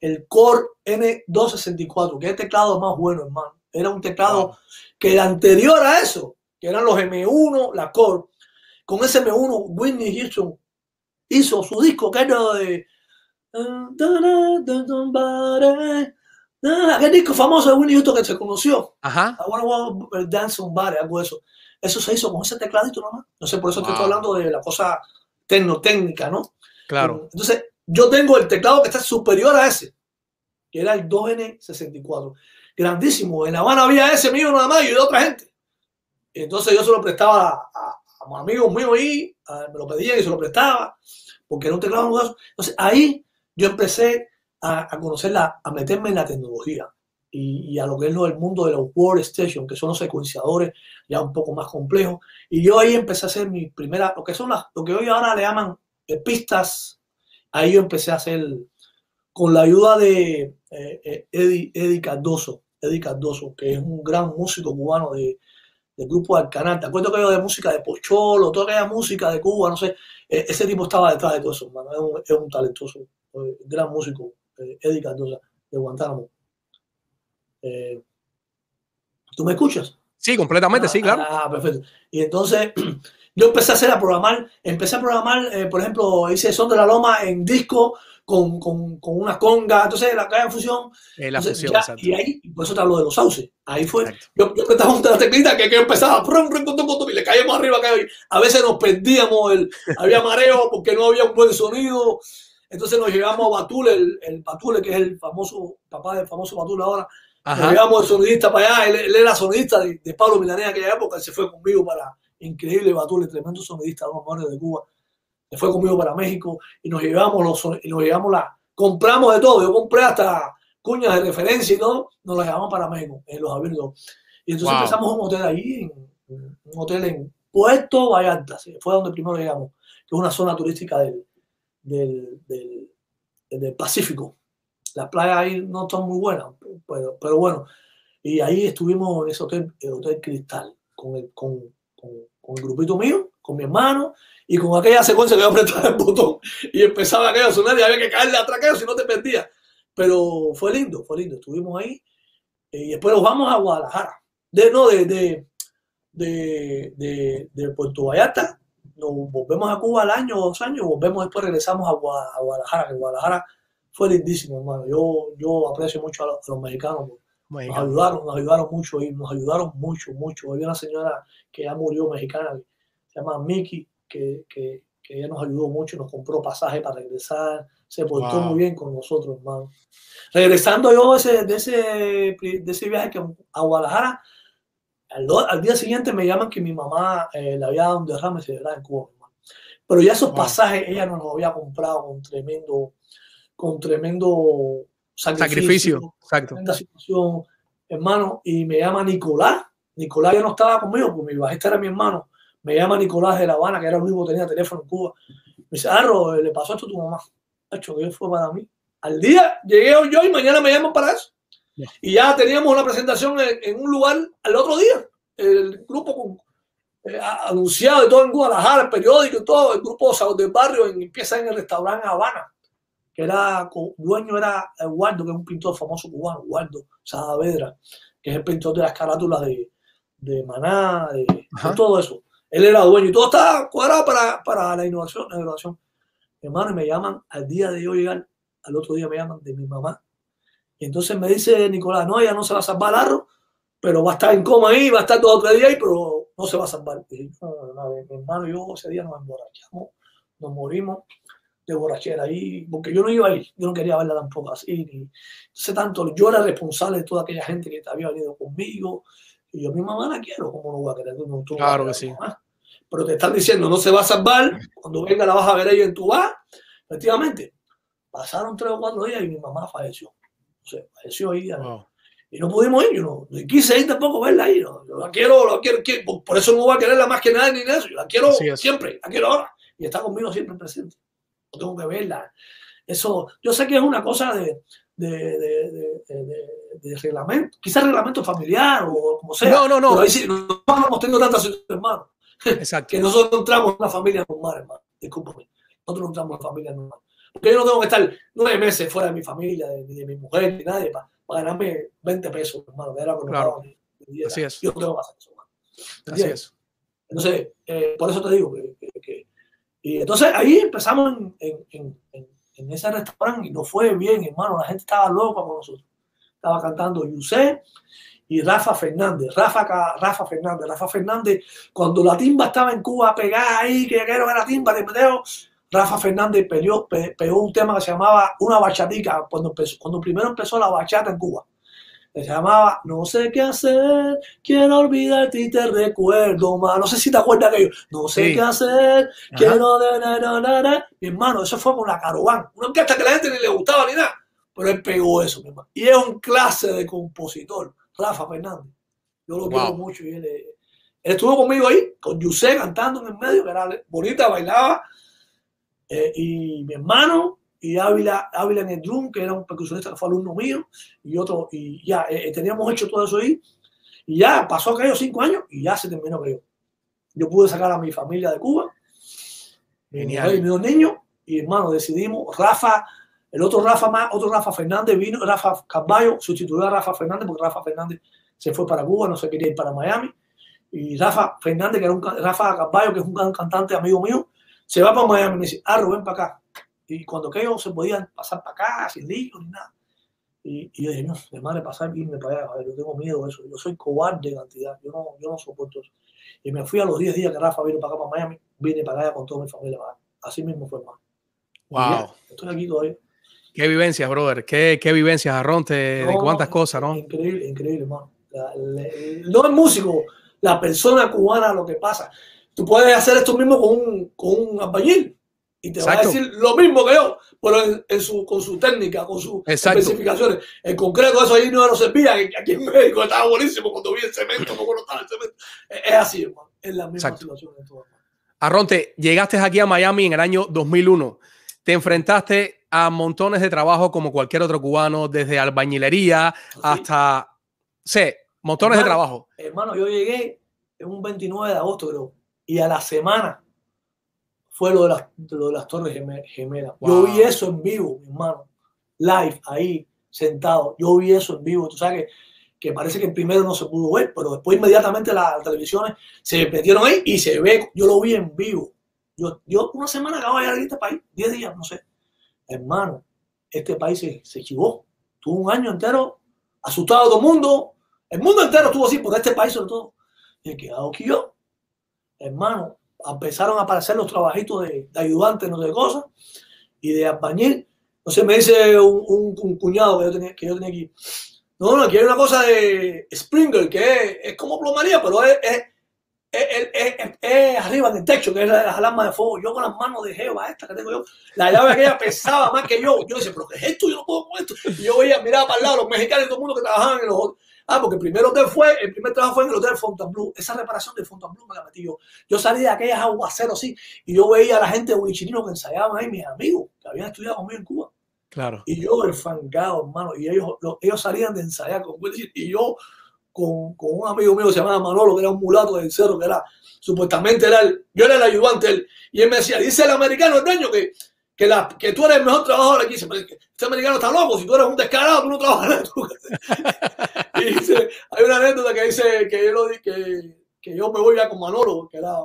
el Core N264, que es el teclado más bueno, hermano. Era un teclado
Wow.
que el anterior a eso, que eran los M1, la Core, con ese M1, Whitney Houston hizo su disco que era de Aquel disco famoso de Winnie Houston que se conoció.
Ajá.
I wanna dance on bar, algo de eso. Eso se hizo con ese tecladito nomás. No sé, por eso te estoy hablando de la cosa tecnotécnica, ¿no?
Claro.
Entonces, yo tengo el teclado que está superior a ese, que era el 2N64. Grandísimo. En La Habana había ese mío nada más y de otra gente. Entonces yo se lo prestaba a, a- amigos míos ahí, me lo pedían y se lo prestaba, porque era un teclado nuevo. Entonces ahí yo empecé a, a conocer, la, a meterme en la tecnología y, y a lo que es lo del mundo de los workstation, que son los secuenciadores ya un poco más complejos. Y yo ahí empecé a hacer mi primera, lo que son las, lo que hoy ahora le llaman eh, pistas. Ahí yo empecé a hacer con la ayuda de eh, eh, Eddie, Eddie Cardoso, Eddie Cardoso, que es un gran músico cubano de, del grupo Alcanal. ¿Te acuerdas que yo de música de Pocholo, toda aquella música de Cuba? No sé, eh, ese tipo estaba detrás de todo eso, hermano. Es un, es un talentoso, eh, gran músico, eh, Eddie de Guantánamo. Eh, ¿Tú me escuchas?
Sí, completamente, sí, claro.
Ah, perfecto. Y entonces yo empecé a hacer a programar, empecé a programar, eh, por ejemplo, hice Son de la Loma en disco con, con, con una conga, entonces la caja en fusión.
Eh, la
entonces,
fusión,
ya- y ahí, por eso te hablo de los sauces. Ahí fue,
Exacto.
yo, yo apretaba un de las teclitas que, que empezaba, prum, prum, pum, y le caíamos arriba, caíamos. a veces nos perdíamos, el, había mareo porque no había un buen sonido. Entonces nos llevamos a Batule, el, el Batule, que es el famoso papá del famoso Batule ahora, nos
Ajá.
llevamos el sonidista para allá, él, él era sonidista de, de Pablo Milanés en aquella época, él se fue conmigo para increíble Batule, tremendo sonidista, uno mejores de Cuba, fue conmigo para México y nos llevamos los son- y nos llevamos la, compramos de todo, yo compré hasta cuñas de referencia y todo, nos las llevamos para México, en los aviones. y entonces
Wow.
empezamos un hotel ahí, en, un hotel en Puerto Vallarta, sí, fue donde primero llegamos, que es una zona turística del, del, del, del Pacífico. Las playas ahí no están muy buenas, pero, pero bueno. Y ahí estuvimos en ese hotel, el Hotel Cristal, con el, con, con, con el grupito mío, con mi hermano, y con aquella secuencia que yo apretaba el botón y empezaba aquello a sonar y había que caerle atrás aquello si no te perdías. Pero fue lindo, fue lindo. Estuvimos ahí eh, y después nos vamos a Guadalajara. De, no, de, de, de, de, de Puerto Vallarta, nos volvemos a Cuba al año, dos años, volvemos después, regresamos a, Gua- a Guadalajara, que Guadalajara fue lindísimo, hermano. Yo, yo aprecio mucho a los, a los mexicanos. Nos ayudaron, nos ayudaron mucho y nos ayudaron mucho, mucho. Había una señora que ya murió mexicana, se llama Miki, que, que, que ella nos ayudó mucho, nos compró pasaje para regresar, se portó
Wow.
muy bien con nosotros, hermano. Regresando yo de ese, de ese, de ese viaje que, a Guadalajara, al, al día siguiente me llaman que mi mamá eh, le había dado un derrame cerebral en Cuba, hermano. Pero ya esos
Wow.
pasajes ella nos los había comprado con tremendo, con tremendo
Sacrificio, exacto.
tremenda situación, hermano, y me llama Nicolás. Nicolás ya no estaba conmigo, porque mi bajista era mi hermano. Me llama Nicolás de La Habana, que era el único que tenía teléfono en Cuba. Me dice, Arro, le pasó esto a tu mamá. Hecho, que fue para mí. Al día llegué yo y mañana me llaman para eso. Y ya teníamos una presentación en, en un lugar al otro día. El grupo con, eh, anunciado y todo en Guadalajara, el periódico y todo, el grupo del Barrio en- empieza en el restaurante Habana que era dueño era eh, Waldo, que es un pintor famoso cubano, Waldo Saavedra, que es el pintor de las carátulas de, de Maná, de, de todo eso. Él era dueño y todo estaba cuadrado para, para la innovación, la innovación. Hermano, y me llaman al día de yo llegar, al otro día me llaman de mi mamá. Y entonces me dice Nicolás, no, ella no se va a salvar el arro, pero va a estar en coma ahí, va a estar todo otro día ahí, pero no se va a salvar. Y dije, no, no, no, mi hermano yo ese día nos emborrachamos, nos morimos de borrachera ahí, porque yo no iba ahí, yo no quería verla tampoco así. Ni, entonces, tanto yo era responsable de toda aquella gente que había venido conmigo, y yo mi mamá la quiero, ¿cómo no voy a querer? No- tú no
Claro que sí.
mamá. Pero te están diciendo, no se va a salvar, cuando venga la vas a ver ella en tu bar. Efectivamente, pasaron tres o cuatro días y mi mamá falleció. O sea, falleció ahí.
Wow.
Y no pudimos ir, yo no, ni quise ir tampoco verla ahí. no. Yo la quiero, la quiero, quiero, por- eso no voy a quererla más que nada ni nada. Yo la quiero siempre, la quiero ahora. Y está conmigo siempre presente. No tengo que verla. Eso, yo sé que es una cosa de, de, de, de, de- de reglamento, quizás reglamento familiar o como sea.
No, no, no.
Pero ahí sí, no, hemos tenido tantas situaciones, hermano.
Exacto.
Que nosotros entramos en una familia normal, hermano. Discúlpame. Nosotros no entramos en una familia normal. Porque yo no tengo que estar nueve meses fuera de mi familia, ni de, mi mujer, ni nadie, para, ganarme 20 pesos, hermano. Que era
Claro.
dieta.
Así es.
Yo no tengo que hacer eso, hermano.
Así es.
Entonces, eh, por eso te digo que, que- que- Y entonces ahí empezamos en, en- en- en- ese restaurante y no fue bien, hermano. La gente estaba loca con nosotros. Estaba cantando Yusé y Rafa Fernández. Rafa, Rafa Fernández. Rafa Fernández, cuando la timba estaba en Cuba pegada ahí, que quiero ver la timba de Medeo, Rafa Fernández pegó, pegó un tema que se llamaba Una bachatica, cuando, cuando primero empezó la bachata en Cuba. Se llamaba No sé qué hacer, quiero olvidarte y te recuerdo más. No sé si te acuerdas de ellos. No sé qué hacer, quiero. De, Mi hermano, eso fue con la Carován. Una orquesta que la gente ni le gustaba ni nada. Pero él pegó eso, mi hermano. Y es un clase de compositor, Rafa Fernández. Yo lo quiero mucho. Y él, estuvo conmigo ahí, con Yusé cantando en el medio, que era bonita, bailaba. Eh, y mi hermano, y Ávila, Ávila en el drum, que era un percusionista que fue alumno mío, y otro, y ya eh, eh, teníamos hecho todo eso ahí, y ya pasó aquellos cinco años y ya se terminó aquello. Yo pude sacar a mi familia de Cuba, Genial. y mis dos niños, y hermano, decidimos, Rafa, el otro Rafa más, otro Rafa Fernández vino, Rafa Caballo sustituyó a Rafa Fernández porque Rafa Fernández se fue para Cuba, no se quería ir para Miami, y Rafa Fernández, que era un Rafa Caballo, que es un cantante amigo mío, se va para Miami y me dice, ah, ven para acá y cuando aquellos se podían pasar para acá, sin lío ni nada. Y, y, yo dije, no, de madre pasar irme para allá, yo tengo miedo de eso, yo soy cobarde en cantidad, yo no, yo no soporto eso. Y me fui a los 10 días que Rafa vino para acá, para Miami, vine para allá con toda mi familia, así mismo fue más.
Wow.
estoy aquí todavía.
Qué vivencias, brother, qué, qué vivencias, Arronte, de cuántas cosas, ¿no?
Increíble, increíble, hermano. No el músico, la persona cubana, lo que pasa. Tú puedes hacer esto mismo con un, con un albañil y te va a decir lo mismo que yo, pero en, su, con su técnica, con sus especificaciones. En concreto, eso ahí no nos servía. Aquí en México estaba buenísimo cuando vi el cemento, como no estaba el cemento. Es así, hermano. Es la misma situación en todo.
Arronte, llegaste aquí a Miami en el año 2001. Te enfrentaste a montones de trabajo como cualquier otro cubano, desde albañilería hasta, sé, montones de trabajo.
Hermano, yo llegué en un 29 de agosto, creo, y a la semana fue lo de las, lo de las Torres Gemelas. Yo vi eso en vivo, mi hermano, live, ahí, sentado. Yo vi eso en vivo. Tú sabes que, que parece que primero no se pudo ver, pero después inmediatamente las televisiones se metieron ahí y se ve. Yo lo vi en vivo. Yo, yo una semana acabo de llegar a este país, 10 días, no sé. Hermano, este país se, se chivó. Tuvo un año entero asustado todo el mundo. El mundo entero estuvo así, por este país sobre todo. Y he quedado aquí yo. Hermano, empezaron a aparecer los trabajitos de, de ayudante, no sé cosas, y de albañil. Entonces me dice un, cuñado que yo, tenía, que yo tenía aquí, no, no, aquí hay una cosa de sprinkler, que es, como plomería, pero es, es, arriba en el techo, que es las alarmas de fuego. Yo con las manos de Jehová, esta que tengo yo, la llave aquella pesaba más que yo. Yo decía, pero ¿qué es esto? Yo no puedo con esto. Y yo veía, miraba para el lado los mexicanos y todo el mundo que trabajaban en los Ah, porque el primer hotel fue, el primer trabajo fue en el hotel Fontainebleau. Esa reparación de Fontainebleau me la metí yo. Yo salí de aquellas aguaceros así y yo veía a la gente de Huichinino que ensayaban ahí, mis amigos, que habían estudiado conmigo en Cuba.
Claro.
Y yo enfangado, hermano. Y ellos, ellos salían de ensayar con y yo con, con, un amigo mío que se llamaba Manolo, que era un mulato del cerro, que era, supuestamente era el, yo era el ayudante, él, y él me decía, dice el americano el dueño que que, la, que tú eres el mejor trabajador aquí. Este americano está loco, si tú eres un descarado, tú no trabajas. Y dice, hay una anécdota que dice que yo, que, que yo me voy ya con Manolo, que era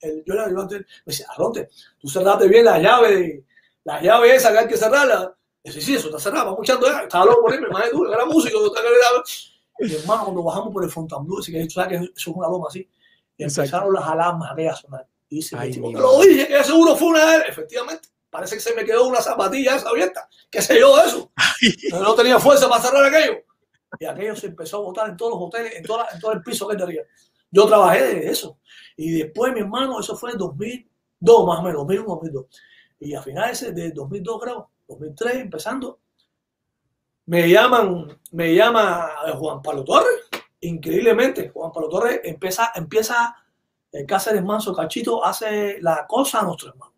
el, yo era el me dice, Arronte, tú cerraste bien la llave, la llave esa que hay que cerrarla. Dice, sí, eso está cerrado, vamos echando ya. Estaba loco por irme, más duro, era músico. Y hermano, cuando bajamos por el Fontainebleau, dice que tú sabes que eso es una loma así, y empezaron las alarmas a sonar. Y dice, Ay, lo dije, que seguro fue una de él. Efectivamente parece que se me quedó una zapatilla esa abierta, qué sé yo de eso. No tenía fuerza para cerrar aquello. Y aquello se empezó a botar en todos los hoteles, en, toda, en todo el piso que tenía. Yo trabajé de eso. Y después, mi hermano, eso fue en 2002, más o menos, 2001, 2002. Y a finales de 2002, creo, 2003, empezando, me llaman, me llama Juan Pablo Torres, increíblemente. Juan Pablo Torres empieza, empieza el Cáceres Manso Cachito, hace la cosa a nuestro hermano.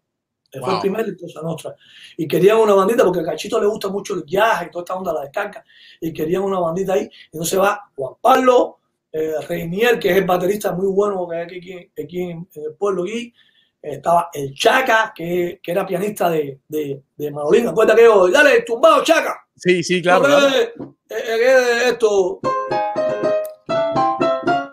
Fue el primer de Cosa Nostra. Y querían una bandita, porque a Cachito le gusta mucho el jazz y toda esta onda, la descarga. Y querían una bandita ahí. Y entonces va Juan Pablo, eh, Reinier, que es el baterista muy bueno que hay aquí, aquí en, el pueblo aquí. estaba el Chaca, que, que, era pianista de, de, de Manolín. Acuérdate que yo, dale, tumbado, Chaca.
Sí, sí, claro.
esto.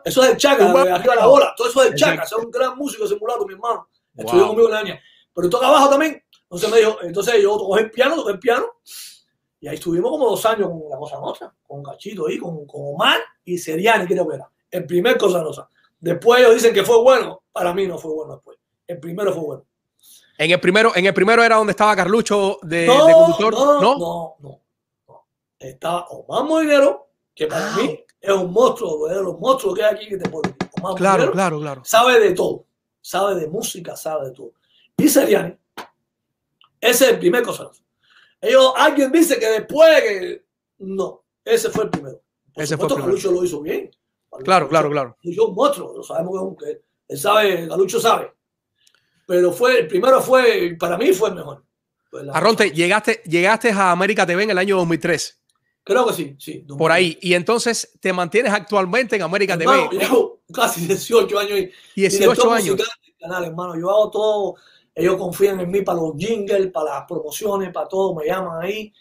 Eso es el Chaca, de arriba la bola. Todo eso es el Chaca. Es un gran músico simulado, mi hermano. Estudió conmigo en la año. Pero toca abajo también Entonces me dijo, entonces yo toqué el piano, toqué el piano, y ahí estuvimos como dos años con la Cosa Nostra, con Cachito ahí, con, con Omar y Seriani, creo que era. El primer Cosa Nostra. Después ellos dicen que fue bueno, para mí no fue bueno después. El primero fue bueno.
En el primero, en el primero era donde estaba Carlucho de,
no,
de conductor,
no,
¿no?
no, no, no. Estaba Omar Molinero, que para
Ah.
mí es un monstruo, de los monstruos que hay aquí que te decir. Omar
Claro,
Molinero
claro, claro.
sabe de todo, sabe de música, sabe de todo. Y Seriani, ese es el primer cosa. Ellos, alguien dice que después que no, ese fue el primero. Por
Ese fue el
supuesto,
primero.
Galucho lo hizo bien. Galucho-
Claro, claro, claro.
Galucho es un monstruo, lo sabemos que es él sabe, Galucho sabe. Pero fue, el primero fue, para mí fue el mejor. Fue
Arronte, llegaste, llegaste a América TV en el año 2003,
Creo que sí, sí.
por ahí, y entonces te mantienes actualmente en América
Hermano,
TV.
llevo casi 18 años ahí.
18
Director
años.
canal, hermano. Yo hago todo. Ellos confían en mí para los jingles, para las promociones, para todo. Me llaman ahí.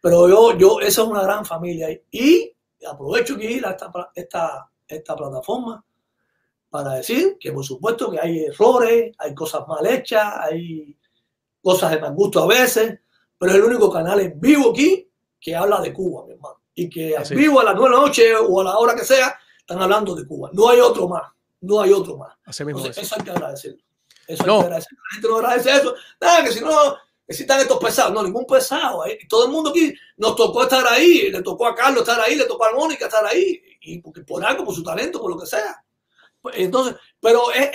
Pero yo, yo, esa es una gran familia. Y aprovecho que ir a esta, esta, esta plataforma para decir que, por supuesto, que hay errores, hay cosas mal hechas, hay cosas de mal gusto a veces. Pero es el único canal en vivo aquí que habla de Cuba, mi hermano. Y que
Así
en vivo a las 9 de la noche o a la hora que sea, están hablando de Cuba. No hay otro más. No hay otro más.
Así mismo
Entonces,
es.
eso hay que agradecerlo. Eso
No.
La gente no agradece eso. Nada, que si no, están estos pesados. No, ningún pesado. eh. Todo el mundo aquí nos tocó estar ahí. Le tocó a Carlos estar ahí, le tocó a Mónica estar ahí. Y porque por algo, por su talento, por lo que sea. Pues, Entonces, pero es-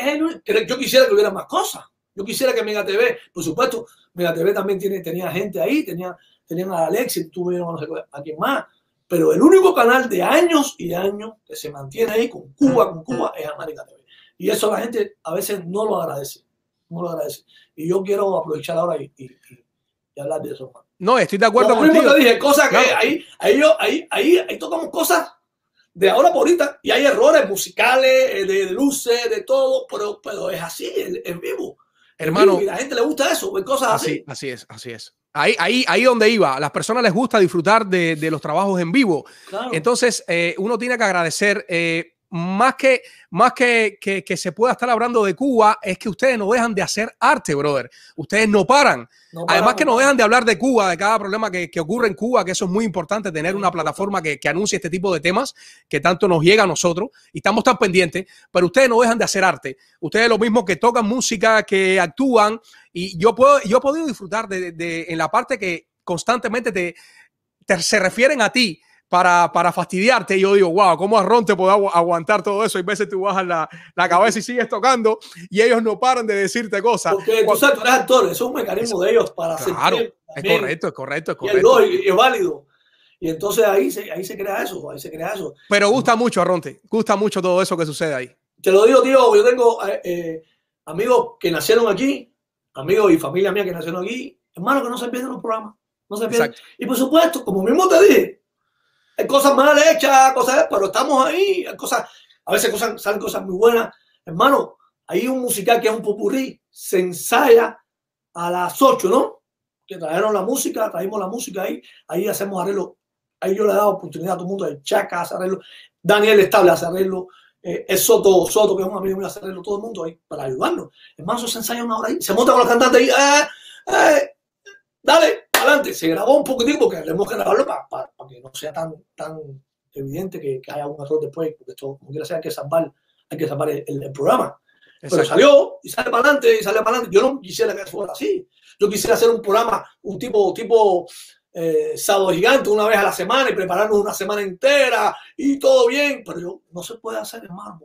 es- yo quisiera que hubiera más cosas. Yo quisiera que Mega TV, por supuesto, Mega TV también tiene, tenía gente ahí, tenía, tenían a Alexis, tuvieron no sé a quién más. Pero el único canal de años y años que se mantiene ahí con Cuba, con Cuba, es América TV. Y eso la gente a veces no lo agradece. No lo agradece. Y yo quiero aprovechar ahora y, y- hablar de eso.
No, estoy de acuerdo
mismo
contigo.
te dije, cosas que
Claro.
ahí, ahí, yo- ahí, ahí, ahí tocamos cosas de ahora por ahorita. Y hay errores musicales, eh, de, luces, de todo, pero, pero es así, es, es vivo.
Hermano,
y la gente le gusta eso, cosas
Así,
así.
así es, así es. Ahí, ahí, ahí donde iba. A las personas les gusta disfrutar de, de los trabajos en vivo.
Claro.
Entonces, eh, uno tiene que agradecer, eh, más que, más que, que, que se pueda estar hablando de Cuba, es que ustedes no dejan de hacer arte, brother. Ustedes no paran.
No
Además que no dejan de hablar de Cuba, de cada problema que, que ocurre en Cuba, que eso es muy importante, tener una plataforma que, que anuncie este tipo de temas que tanto nos llega a nosotros y estamos tan pendientes, pero ustedes no dejan de hacer arte. Ustedes lo mismo que tocan música, que actúan y yo, puedo, yo he podido disfrutar de, de- en la parte que constantemente te, te- se refieren a ti. Para, para fastidiarte, y yo digo, wow, ¿cómo Arrón te puede agu- aguantar todo eso? Y veces tú bajas la, la cabeza y sigues tocando, y ellos no paran de decirte cosas.
Porque tú sabes, tú eres actor, eso es un mecanismo de ellos para hacer
Claro, es correcto, es correcto, es correcto.
y es válido. Y entonces ahí se, ahí se crea eso, ahí se crea eso.
Pero gusta mucho, Arronte. Gusta mucho todo eso que sucede ahí.
Te lo digo, tío, yo tengo eh, eh, amigos que nacieron aquí, amigos y familia mía que nacieron aquí, hermanos que no se pierden los programas, no se pierden.
Exacto.
Y por supuesto, como mismo te dije, hay cosas mal hechas, cosas, pero estamos ahí, hay cosas, a veces salen cosas muy buenas. Hermano, hay un musical que es un popurrí, se ensaya a las 8, ¿no? Que trajeron la música, traímos la música ahí, ahí hacemos arreglo. Ahí yo le he dado oportunidad a todo el mundo, el Chaca hace arreglo, Daniel Estable hace arreglo, eh, es Soto, Soto, que es un amigo mío, hace arreglo, todo el mundo ahí para ayudarnos. Hermano, eso se ensaya una hora ahí, se monta con los cantantes ahí, eh, eh, dale, adelante. Se grabó un poquitico porque tenemos que grabarlo para, para, para que no sea tan, tan evidente que, que haya un error después, porque esto, como quiera sea, hay que salvar, hay que salvar el, el- el programa. Pero
Exacto.
salió y sale para adelante y sale para adelante. Yo no quisiera que fuera así. Yo quisiera hacer un programa, un tipo, tipo eh, sábado gigante, una vez a la semana y prepararnos una semana entera y todo bien. Pero yo, no se puede hacer, hermano.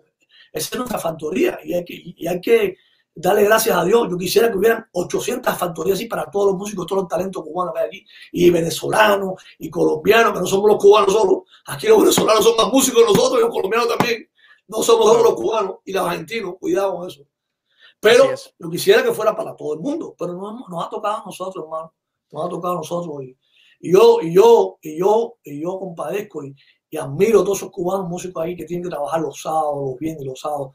Esa es nuestra factoría y hay que, y hay que darle gracias a Dios. Yo quisiera que hubieran 800 factorías así para todos los músicos, todos los talentos cubanos que hay aquí, y venezolanos y colombianos, que no somos los cubanos solo. Aquí los venezolanos son más músicos que nosotros y los colombianos también. No somos solo los cubanos y los argentinos, cuidado con eso. Pero
es.
yo quisiera que fuera para todo el mundo, pero nos, nos ha tocado a nosotros, hermano. Nos ha tocado a nosotros. Y, y yo, y yo, y yo, y yo compadezco y, y admiro a todos esos cubanos músicos ahí que tienen que trabajar los sábados, los viernes, los sábados,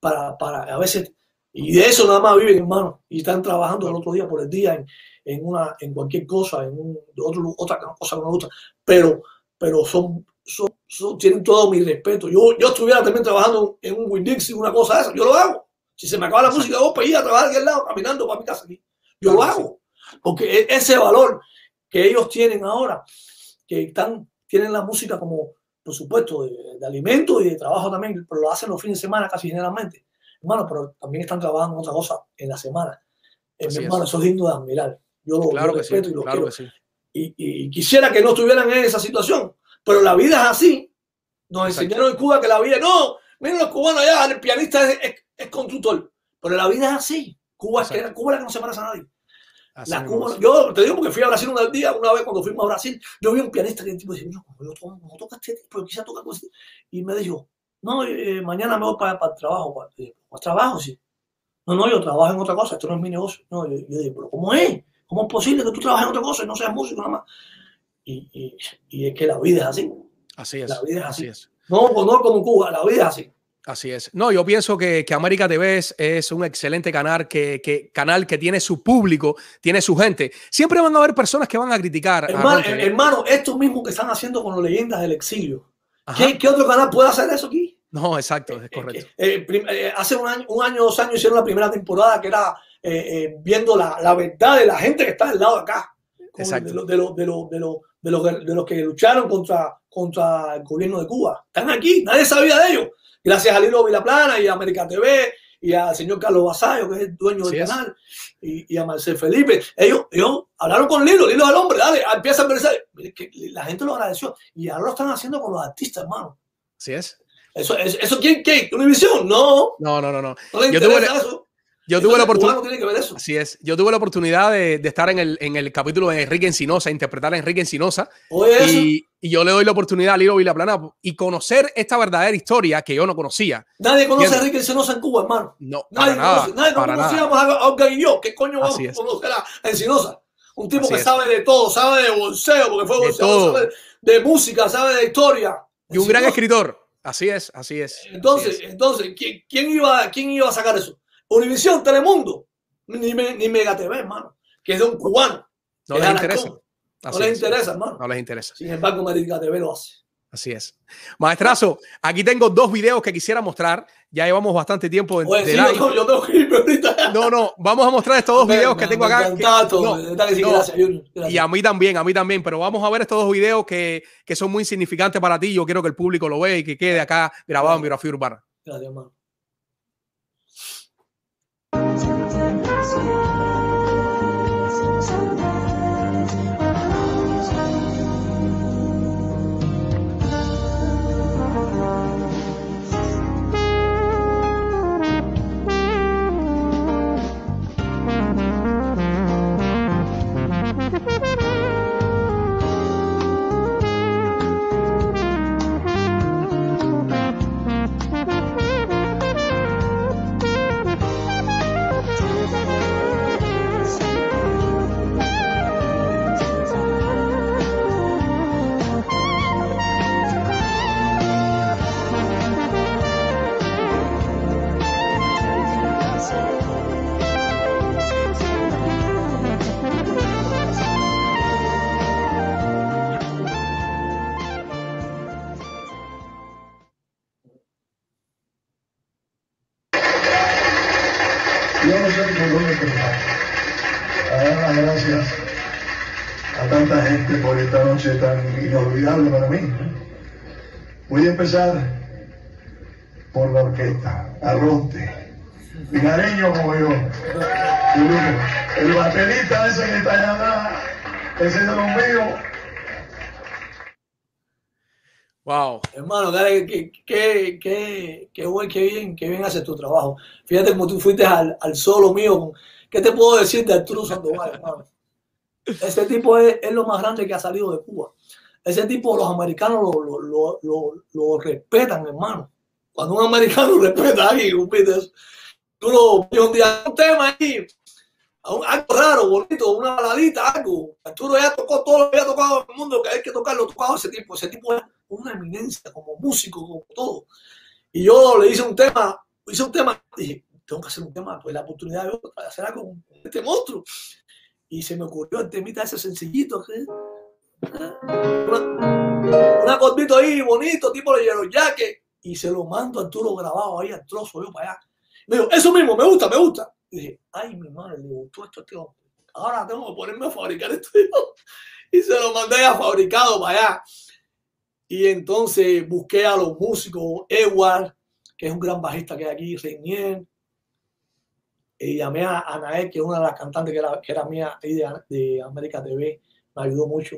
para, para a veces, y de eso nada más viven, hermano, y están trabajando el otro día por el día en, en una, en cualquier cosa, en un, otro, otra cosa que no gusta, pero, pero son, son, son- tienen todo mi respeto. Yo, yo estuviera también trabajando en un Windix y una cosa de esa, yo lo hago. Si se me acaba la música, voy para ir a trabajar aquí al lado, caminando para mi casa aquí. Yo lo hago. Porque e, ese valor que ellos tienen ahora, que están, tienen la música como, por supuesto, de, alimento y de trabajo también, pero lo hacen los fines de semana casi generalmente. Hermano, pero también están trabajando en otra cosa en la semana. Eh, hermano, eso es lindo de admirar. Yo lo,
claro
respeto y lo
claro
quiero. Y, y, quisiera que no estuvieran en esa situación, pero la vida es así. Nos enseñaron en Cuba que la vida, no, miren los cubanos allá, el pianista es, es, constructor, pero la vida es así. Cuba es que, Cuba es la que no se parece a nadie. La Cuba, yo te digo porque fui a Brasil un día, una vez cuando fuimos a Brasil, yo vi un pianista que el tipo decía, no, yo no toca este tipo, tocar este". Y me dijo, no, eh, mañana me voy para, para el trabajo. Para, para, trabajo, sí. No, no, yo trabajo en otra cosa, esto no es mi negocio. No, yo, yo digo, pero ¿cómo es? ¿Cómo es posible que tú trabajes en otra cosa y no seas músico nada más? Y, y, y es que la vida es así.
Así es.
La vida es así.
así es.
No, no como Cuba, la vida es así.
Así es. No, yo pienso que, que América TV es, es, un excelente canal que, que, canal que tiene su público, tiene su gente. Siempre van a haber personas que van a criticar.
Hermano, a hermano esto mismo que están haciendo con las leyendas del exilio. ¿Qué, ¿Qué, otro canal puede hacer eso aquí?
No, exacto, es correcto.
Eh, eh, eh, hace un año, un año, dos años hicieron la primera temporada que era viendo la, la, verdad de la gente que está al lado de acá. Exacto. De, de, de, de, de, los, de los que lucharon contra, contra el gobierno de Cuba. Están aquí, nadie sabía de ellos. Gracias a Lilo Vilaplana y a América TV y al señor Carlos Basayo, que es el dueño del canal, y, y, a Marcel Felipe. Ellos, ellos hablaron con Lilo, Lilo al hombre, dale, empieza a pensar. Que la gente lo agradeció. Y ahora lo están haciendo con los artistas, hermano.
Así es.
¿Eso, eso, eso quién, qué? ¿Univisión? No.
No, no, no. no.
yo tuve, eso.
Yo tuve, la oportunidad,
Así
es. Yo tuve la oportunidad de, de, estar en el, en el capítulo de Enrique Encinosa, interpretar a Enrique Encinosa. Y, y, yo le doy la oportunidad a Lilo Vilaplana y conocer esta verdadera historia que yo no conocía.
Nadie conoce a Enrique Encinosa en Cuba, hermano.
No,
nadie
para
conoce.
Nada,
nadie para conocíamos nada. a Oscar y yo. ¿Qué coño vamos a conocer a Encinosa? Un tipo
Así
que
es.
sabe de todo, sabe de bolseo, porque fue bolseo, sabe de música, sabe de historia.
Y un gran escritor. Así es, así es.
Entonces,
así es.
entonces ¿quién, quién, iba, ¿quién iba a sacar eso? Univisión, Telemundo, ni, ni Mega TV, hermano, que es de un cubano.
No les interesa.
No les interesa, hermano.
No les interesa.
Sin embargo, Mega TV lo hace.
Así es. Maestrazo, aquí tengo dos videos que quisiera mostrar. Ya llevamos bastante tiempo de,
Oye,
de
sí,
live.
yo, yo, tengo que irme ahorita.
No, no, vamos a mostrar estos dos videos
me-
que tengo
me
acá.
encantado,
que- no,
de verdad que sí,
no,
gracias, Junior, gracias.
Y a mí también, a mí también, pero vamos a ver estos dos videos que, que son muy significantes para ti. Yo quiero que el público lo vea y que quede acá grabado en Biografía Urbana.
Gracias, hermano.
Noche tan inolvidable para mí. Voy a empezar por la orquesta, Arronte, vigareño como yo, el baterista ese que está allá atrás, ese es de los míos.
Wow.
Hermano, dale, qué, qué, qué, qué, buen, qué bien, qué bien haces tu trabajo. Fíjate como tú fuiste al, al solo mío. ¿Qué te puedo decir de Arturo Sandoval, hermano? Ese tipo es, es lo más grande que ha salido de Cuba. Ese tipo, los americanos lo, lo, lo, lo, respetan, hermano. Cuando un americano respeta a alguien. Tú lo un día un tema ahí, algo raro, bonito, una baladita, algo. Arturo ya tocó todo lo que había tocado en el mundo, que hay que tocarlo, tocado ese tipo. Ese tipo es una eminencia como músico, como todo. Y yo le hice un tema, hice un tema, dije, tengo que hacer un tema, pues la oportunidad de hacer algo con este monstruo. Y se me ocurrió el temita ese sencillito, que, una, un acordito ahí bonito, tipo de Yellow Jacket, y se lo mando a Arturo grabado ahí al trozo, yo para allá. Me dijo, eso mismo, me gusta, me gusta. Y dije, ay, mi madre, le gustó esto este hombre. ahora tengo que ponerme a fabricar esto. Y se lo mandé a fabricado para allá. Y entonces busqué a los músicos, Edward, que es un gran bajista que hay aquí, Reinier. Y llamé a Anael, que es una de las cantantes que era, que era mía ahí de, de América TV. Me ayudó mucho.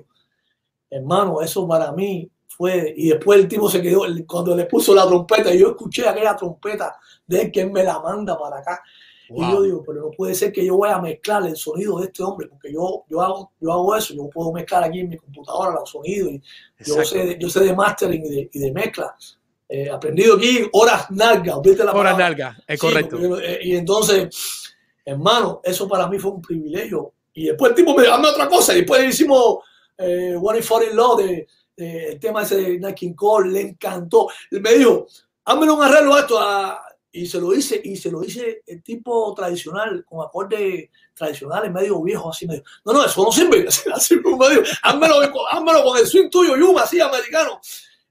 Hermano, eso para mí fue. Y después el tipo se quedó, cuando le puso la trompeta, y yo escuché aquella trompeta de él que él me la manda para acá. Y yo digo, pero no puede ser que yo vaya a mezclar el sonido de este hombre, porque yo, yo, hago, yo hago eso, yo puedo mezclar aquí en mi computadora los sonidos, y yo sé, de, yo sé de mastering y de, y de mezcla. Eh, aprendido aquí horas nalgas, ¿viste la
Horas nalgas, es
Sí,
correcto.
eh, y entonces, hermano, eso para mí fue un privilegio. Y después el tipo me dijo, hazme otra cosa. Y después hicimos eh, One in For in Law, de, de- el tema ese de Nat King Cole, le encantó. Él me dijo, hazme un arreglo a esto. a- y se lo hice, y se lo hice el tipo tradicional, con acordes tradicionales, medio viejo, así medio. No, no, eso no sirve. Así, así házmelo, házmelo con el swing tuyo, Yuma, así americano.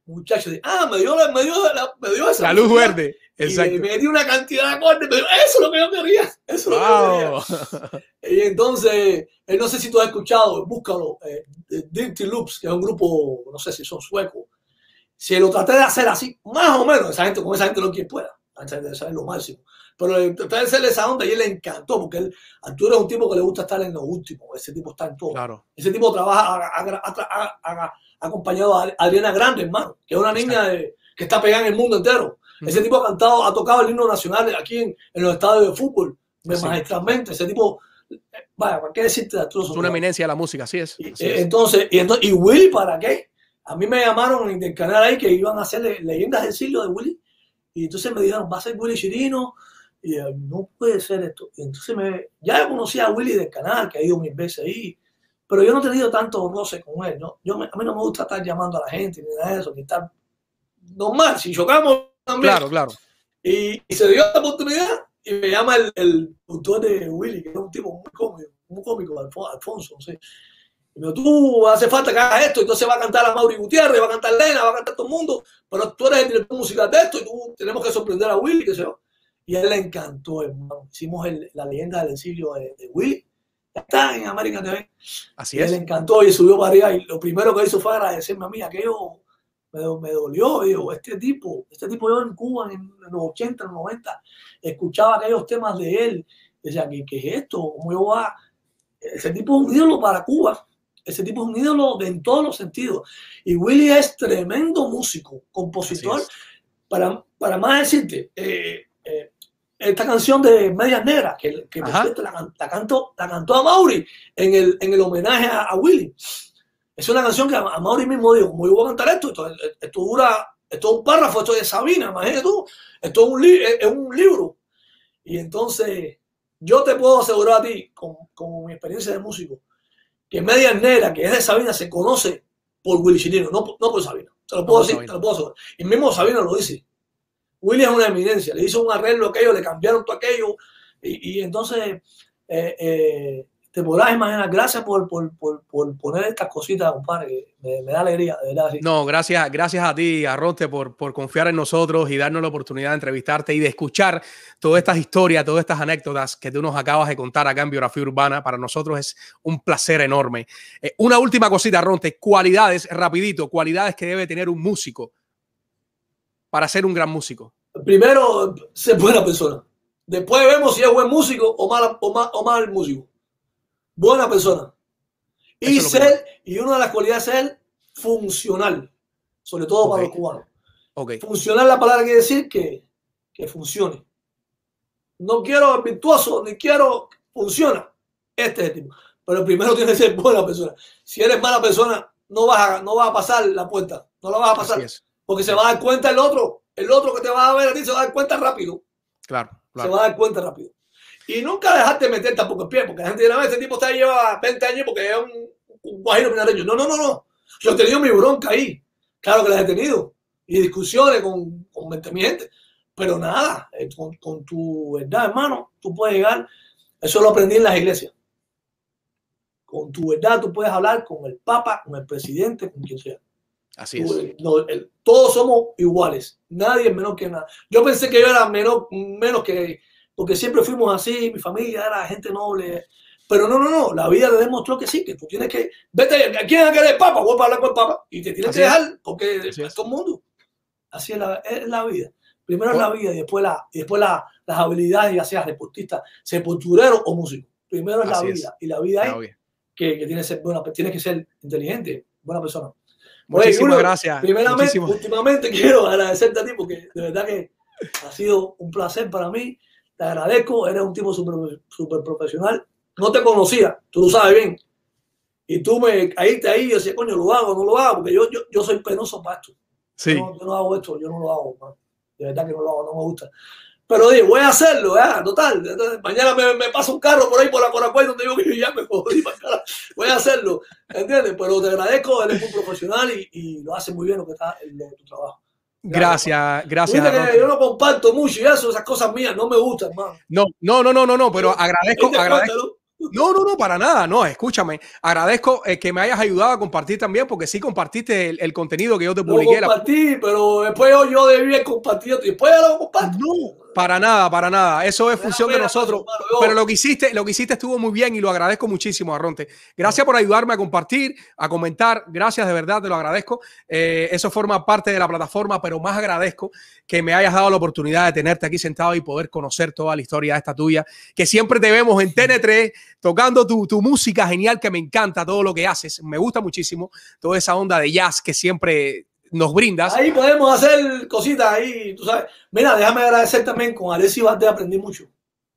Muchacho, ah, me dio, la- me dio, la- me dio esa
La luz verde.
Y
Exacto.
le metí una cantidad de acordes, pero eso es lo que yo quería. Eso es lo que yo quería. Y entonces, eh, no sé si tú has escuchado, búscalo, eh, Dirty Loops, que es un grupo, no sé si son suecos. Si lo traté de hacer así, más o menos, esa gente, con esa gente lo que pueda, esa gente sabe lo máximo. Pero le traté de hacerle esa onda y él le encantó, porque él, Arturo es un tipo que le gusta estar en lo último, ese tipo está en todo.
Claro.
Ese tipo trabaja ha- ha- ha- ha- acompañado a Adriana Grande, hermano, que es una niña de- que está pegada en el mundo entero. Ese tipo ha cantado, ha tocado el himno nacional aquí en, en los estadios de fútbol,
Sí.
magistralmente. Ese tipo, vaya, ¿para qué decirte de
Es una eminencia de la música, así es. así
Eh,
es.
Entonces, y, entonces, ¿y Willy para qué? A mí me llamaron del canal ahí que iban a hacer le- leyendas del siglo de Willy. Y entonces me dijeron, va a ser Willy Chirino. Y yo, no puede ser esto. Y entonces me, ya conocía a Willy del canal, que ha ido mil veces ahí. Pero yo no he tenido tanto roce con él. ¿no? Yo, me- a mí no me gusta estar llamando a la gente ni nada de eso, ni estar normal. Si chocamos también.
Claro, claro.
Y, y se dio la oportunidad y me llama el, el autor de Willy, que es un tipo muy cómico, muy cómico, Alfo- Alfonso, no sé. Y me dijo, tú hace falta que hagas esto, entonces va a cantar a Mauri Gutiérrez, va a cantar Lena, va a cantar todo el mundo, pero tú eres el director musical de esto y tú tenemos que sorprender a Willy, que sé yo. Y a él le encantó, hermano. Hicimos el- la leyenda del exilio de, de Willy. Está en América TV.
Así
Y
es.
le encantó y subió para arriba. Y lo primero que hizo fue agradecerme a mí. Aquello me, me dolió. Digo, este tipo, este tipo yo en Cuba en, en los 80, en los 90, escuchaba aquellos temas de él. Decía, ¿qué, qué es esto? ¿Cómo yo? Ese tipo es un ídolo para Cuba. Ese tipo es un ídolo de- en todos los sentidos. Y Willy es tremendo músico, compositor. Para, para más decirte, eh, eh, esta canción de Medias Negras, que, que por cierto la, la cantó, la cantó a Mauri en el, en el homenaje a, a Willy. Es una canción que a, a Mauri mismo dijo, como yo voy a cantar esto, esto, esto dura, esto es un párrafo, esto es de Sabina, imagínate tú, esto es un, li- es, es un libro. Y entonces, yo te puedo asegurar a ti, con, con mi experiencia de músico, que Medias Negras, que es de Sabina, se conoce por Willy Chirino, no, por- no por Sabina. Te lo puedo decir,
Sabina.
te lo puedo asegurar. Y mismo Sabina lo dice. Willy es una eminencia, le hizo un arreglo aquello, le cambiaron todo aquello. Y, entonces, eh, eh, te podrás imaginar, gracias por, por, por, por poner estas cositas, compadre, me, da alegría, de verdad.
No, gracias, gracias a ti, Arronte, por, por confiar en nosotros y darnos la oportunidad de entrevistarte y de escuchar todas estas historias, todas estas anécdotas que tú nos acabas de contar acá en Biografía Urbana. Para nosotros es un placer enorme. Eh, una última cosita, Arronte, cualidades, rapidito, cualidades que debe tener un músico para ser un gran músico.
Primero, ser buena persona. Después vemos si es buen músico o mal, o mal, o mal músico. Buena persona. Y
Eso
ser, y una de las cualidades es ser funcional, sobre todo para los cubanos.
Ok,
Funcional la palabra quiere decir que, que funcione. No quiero virtuoso, ni quiero funciona. Este es el tipo. Pero primero tiene que ser buena persona. Si eres mala persona, no vas a, no vas a pasar la puerta. No la vas a pasar.
así es.
Porque se va a dar cuenta el otro. El otro que te va a ver a ti se va a dar cuenta rápido.
Claro,
Se va a dar cuenta rápido. Y nunca dejarte meter tampoco el pie, porque la gente dirá, "Ah, este tipo está ahí lleva 20 años porque es un, un guajiro pinareño. No, no, no, no. Yo he tenido mi bronca ahí. Claro que las he tenido. Y discusiones con, con mi gente. Pero nada, eh, con, con tu verdad, hermano, tú puedes llegar. Eso lo aprendí en las iglesias. Con tu verdad tú puedes hablar con el Papa, con el presidente, con quien sea.
Así es.
Tú, no, el- todos somos iguales. Nadie es menor que nada. Yo pensé que yo era menor, menos que. Porque siempre fuimos así, mi familia era gente noble. Pero no, no, no, la vida le demostró que sí, que tú tienes que, vete, ¿a quién quiere el Papa? Voy a hablar con el Papa. Y te tienes
Así
que
es.
dejar, porque
Así
es
es.
todo el mundo. Así es la, es la vida. Primero es la vida y después, la, y después la, las habilidades, ya seas deportista, sepulturero o músico. Primero es la
Así es.
vida. Y la vida es que, que tienes, que ser buena, tienes que ser inteligente, buena persona.
Muchísimas
Julio,
gracias.
Primeramente,
Muchísimas-
últimamente quiero agradecerte a ti porque de verdad que ha sido un placer para mí. Te agradezco, eres un tipo súper super profesional. No te conocía, tú lo sabes bien. Y tú me caíste ahí y yo decía, coño, lo hago, no lo hago, porque yo, yo, yo soy penoso para esto.
Sí.
Yo, no, yo no hago esto, yo no lo hago. man. De verdad que no lo hago, no me gusta. Pero voy a hacerlo, ¿eh? total. Entonces, mañana me, me pasa un carro por ahí por la Coracuay donde yo vivo y ya me jodí para. Voy a hacerlo, ¿entiendes? Pero te agradezco, eres muy profesional y, y lo haces muy bien lo que está en lo- tu trabajo.
Gracias, gracias.
Que
Arnoldo.
yo no comparto mucho y eso, esas cosas mías no me gustan, hermano.
No, no, no, no, no, no, pero agradezco,
¿Te
agradezco.
no?
No, no, para nada, no, escúchame. Agradezco eh, que me hayas ayudado a compartir también, porque sí compartiste el, el contenido que yo te
Lo
publiqué. la-
compartí, pero después yo, yo debí y después ya lo comparto.
No, para nada, para nada. Eso es función de nosotros. Pero lo que hiciste, lo que hiciste estuvo muy bien y lo agradezco muchísimo, Arronte. Gracias por ayudarme a compartir, a comentar. Gracias, de verdad, te lo agradezco. Eh, eso forma parte de la plataforma, pero más agradezco que me hayas dado la oportunidad de tenerte aquí sentado y poder conocer toda la historia esta tuya, que siempre te vemos en TN3 tocando tu, tu música genial, que me encanta todo lo que haces. Me gusta muchísimo toda esa onda de jazz que siempre nos brindas.
Ahí podemos hacer cositas ahí, tú sabes. Mira, déjame agradecer también con Alessi Valdés, aprendí mucho.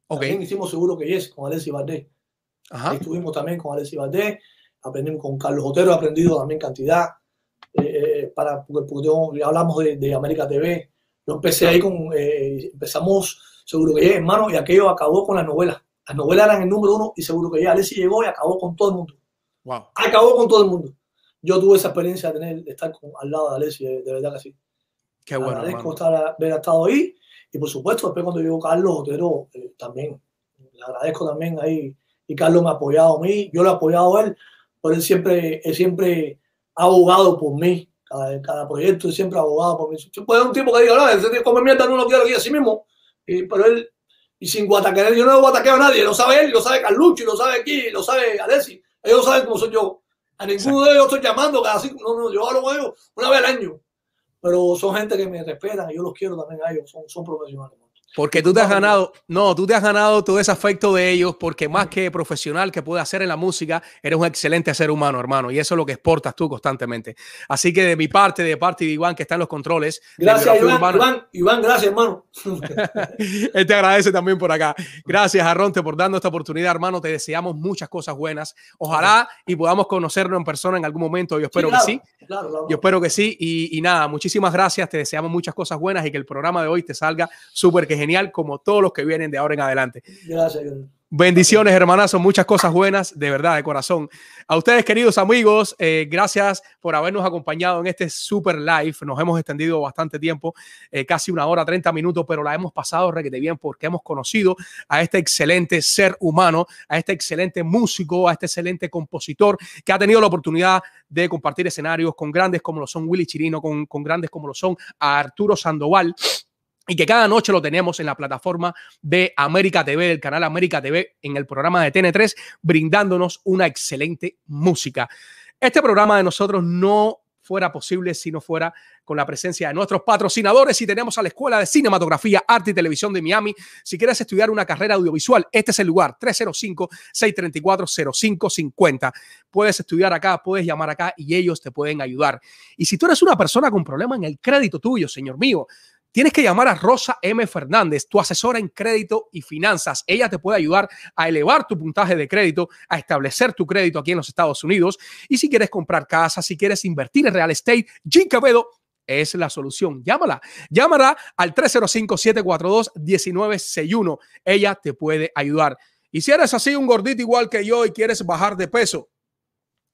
Ok.
También hicimos seguro que yes con Alessi Valdés.
Ajá.
Ahí estuvimos también con Alessi Valdés, aprendimos con Carlos Otero, he aprendido también cantidad. eh, eh, para, porque, porque hablamos de, de América TV. Yo empecé ahí con, eh, empezamos seguro que yes, hermano, y aquello acabó con las novelas. Las novelas eran el número uno y seguro que ya Alessi llegó y acabó con todo el mundo.
Wow.
Acabó con todo el mundo. Yo tuve esa experiencia de, tener, de estar con- al lado de Alessi, de, de verdad que sí.
Qué bueno.
agradezco estar, haber estado ahí. Y por supuesto después cuando llegó Carlos Otero eh, también le agradezco también ahí. Y Carlos me ha apoyado a mí yo lo he apoyado a él pero él siempre él siempre ha abogado por mí. Cada, cada proyecto él siempre ha abogado por mí. Puede un tipo que diga no ese come mierda no lo quiero y así mismo. Y, pero él y sin guataquear yo no guataqueo a nadie lo sabe él lo sabe Carlucho lo sabe aquí lo sabe Alessi. Ellos saben cómo soy yo a ninguno de ellos estoy llamando cada cinco no no yo hablo con ellos una vez al año pero son gente que me respetan y yo los quiero también a ellos, son, son profesionales.
Porque tú te has ganado, no, tú te has ganado todo ese afecto de ellos, porque más que profesional que puedes hacer en la música, eres un excelente ser humano, hermano, y eso es lo que exportas tú constantemente. Así que de mi parte, de parte de Iván, que está en los controles,
Gracias, Iván,
Urbana,
Iván, Iván, gracias, hermano.
él te agradece también por acá. Gracias, Arronte, por darnos esta oportunidad, hermano. Te deseamos muchas cosas buenas. Ojalá y podamos conocernos en persona en algún momento. Yo espero
claro,
que sí.
Claro, claro.
Yo espero que sí. Y, y nada, muchísimas gracias. Te deseamos muchas cosas buenas y que el programa de hoy te salga súper que genial, como todos los que vienen de ahora en adelante.
Gracias.
Bendiciones, hermanazos, muchas cosas buenas, de verdad, de corazón. A ustedes, queridos amigos, eh, gracias por habernos acompañado en este super live. Nos hemos extendido bastante tiempo, eh, casi una hora, 30 minutos, pero la hemos pasado requete bien porque hemos conocido a este excelente ser humano, a este excelente músico, a este excelente compositor que ha tenido la oportunidad de compartir escenarios con grandes como lo son Willy Chirino, con, con grandes como lo son a Arturo Sandoval y que cada noche lo tenemos en la plataforma de América TV, del canal América TV, en el programa de TN3, brindándonos una excelente música. Este programa de nosotros no fuera posible si no fuera con la presencia de nuestros patrocinadores y tenemos a la Escuela de Cinematografía, Arte y Televisión de Miami. Si quieres estudiar una carrera audiovisual, este es el lugar, 305-634-0550. Puedes estudiar acá, puedes llamar acá y ellos te pueden ayudar. Y si tú eres una persona con problema en el crédito tuyo, señor mío, tienes que llamar a Rosa M. Fernández, tu asesora en crédito y finanzas. Ella te puede ayudar a elevar tu puntaje de crédito, a establecer tu crédito aquí en los Estados Unidos. Y si quieres comprar casa, si quieres invertir en real estate, Jim Quevedo es la solución. Llámala. Llámala al 305-742-1961. Ella te puede ayudar. Y si eres así, un gordito igual que yo y quieres bajar de peso,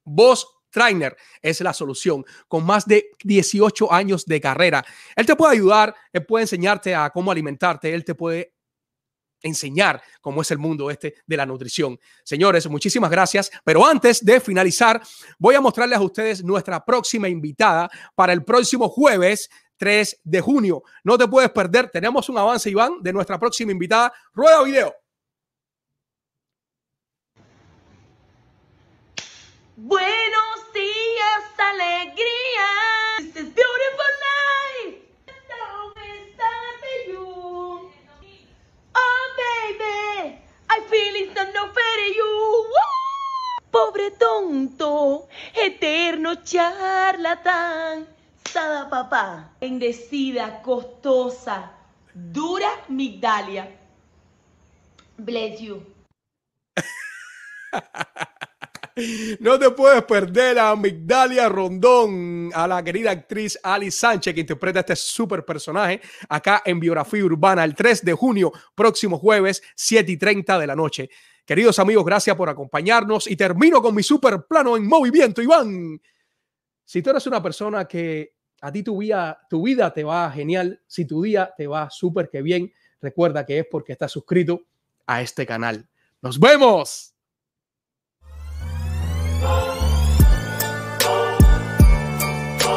vos Trainer es la solución, con más de 18 años de carrera. Él te puede ayudar, él puede enseñarte a cómo alimentarte, él te puede enseñar cómo es el mundo este de la nutrición. Señores, muchísimas gracias. Pero antes de finalizar, voy a mostrarles a ustedes nuestra próxima invitada para el próximo jueves 3 de junio. No te puedes perder. Tenemos un avance, Iván, de nuestra próxima invitada. Rueda video.
Buenos días, alegría. This is beautiful night. Oh, baby, I feel it's no fair you. Pobre tonto, eterno charlatán. Sada papá, bendecida, costosa, dura Migdalia. Bless you.
No te puedes perder a Migdalia Rondón, a la querida actriz Ali Sánchez, que interpreta este super personaje acá en Biografía Urbana el 3 de junio, próximo jueves, 7 y 30 de la noche. Queridos amigos, gracias por acompañarnos y termino con mi super plano en movimiento, Iván. Si tú eres una persona que a ti tu vida, tu vida te va genial, si tu día te va súper que bien, recuerda que es porque estás suscrito a este canal. Nos vemos. Oh.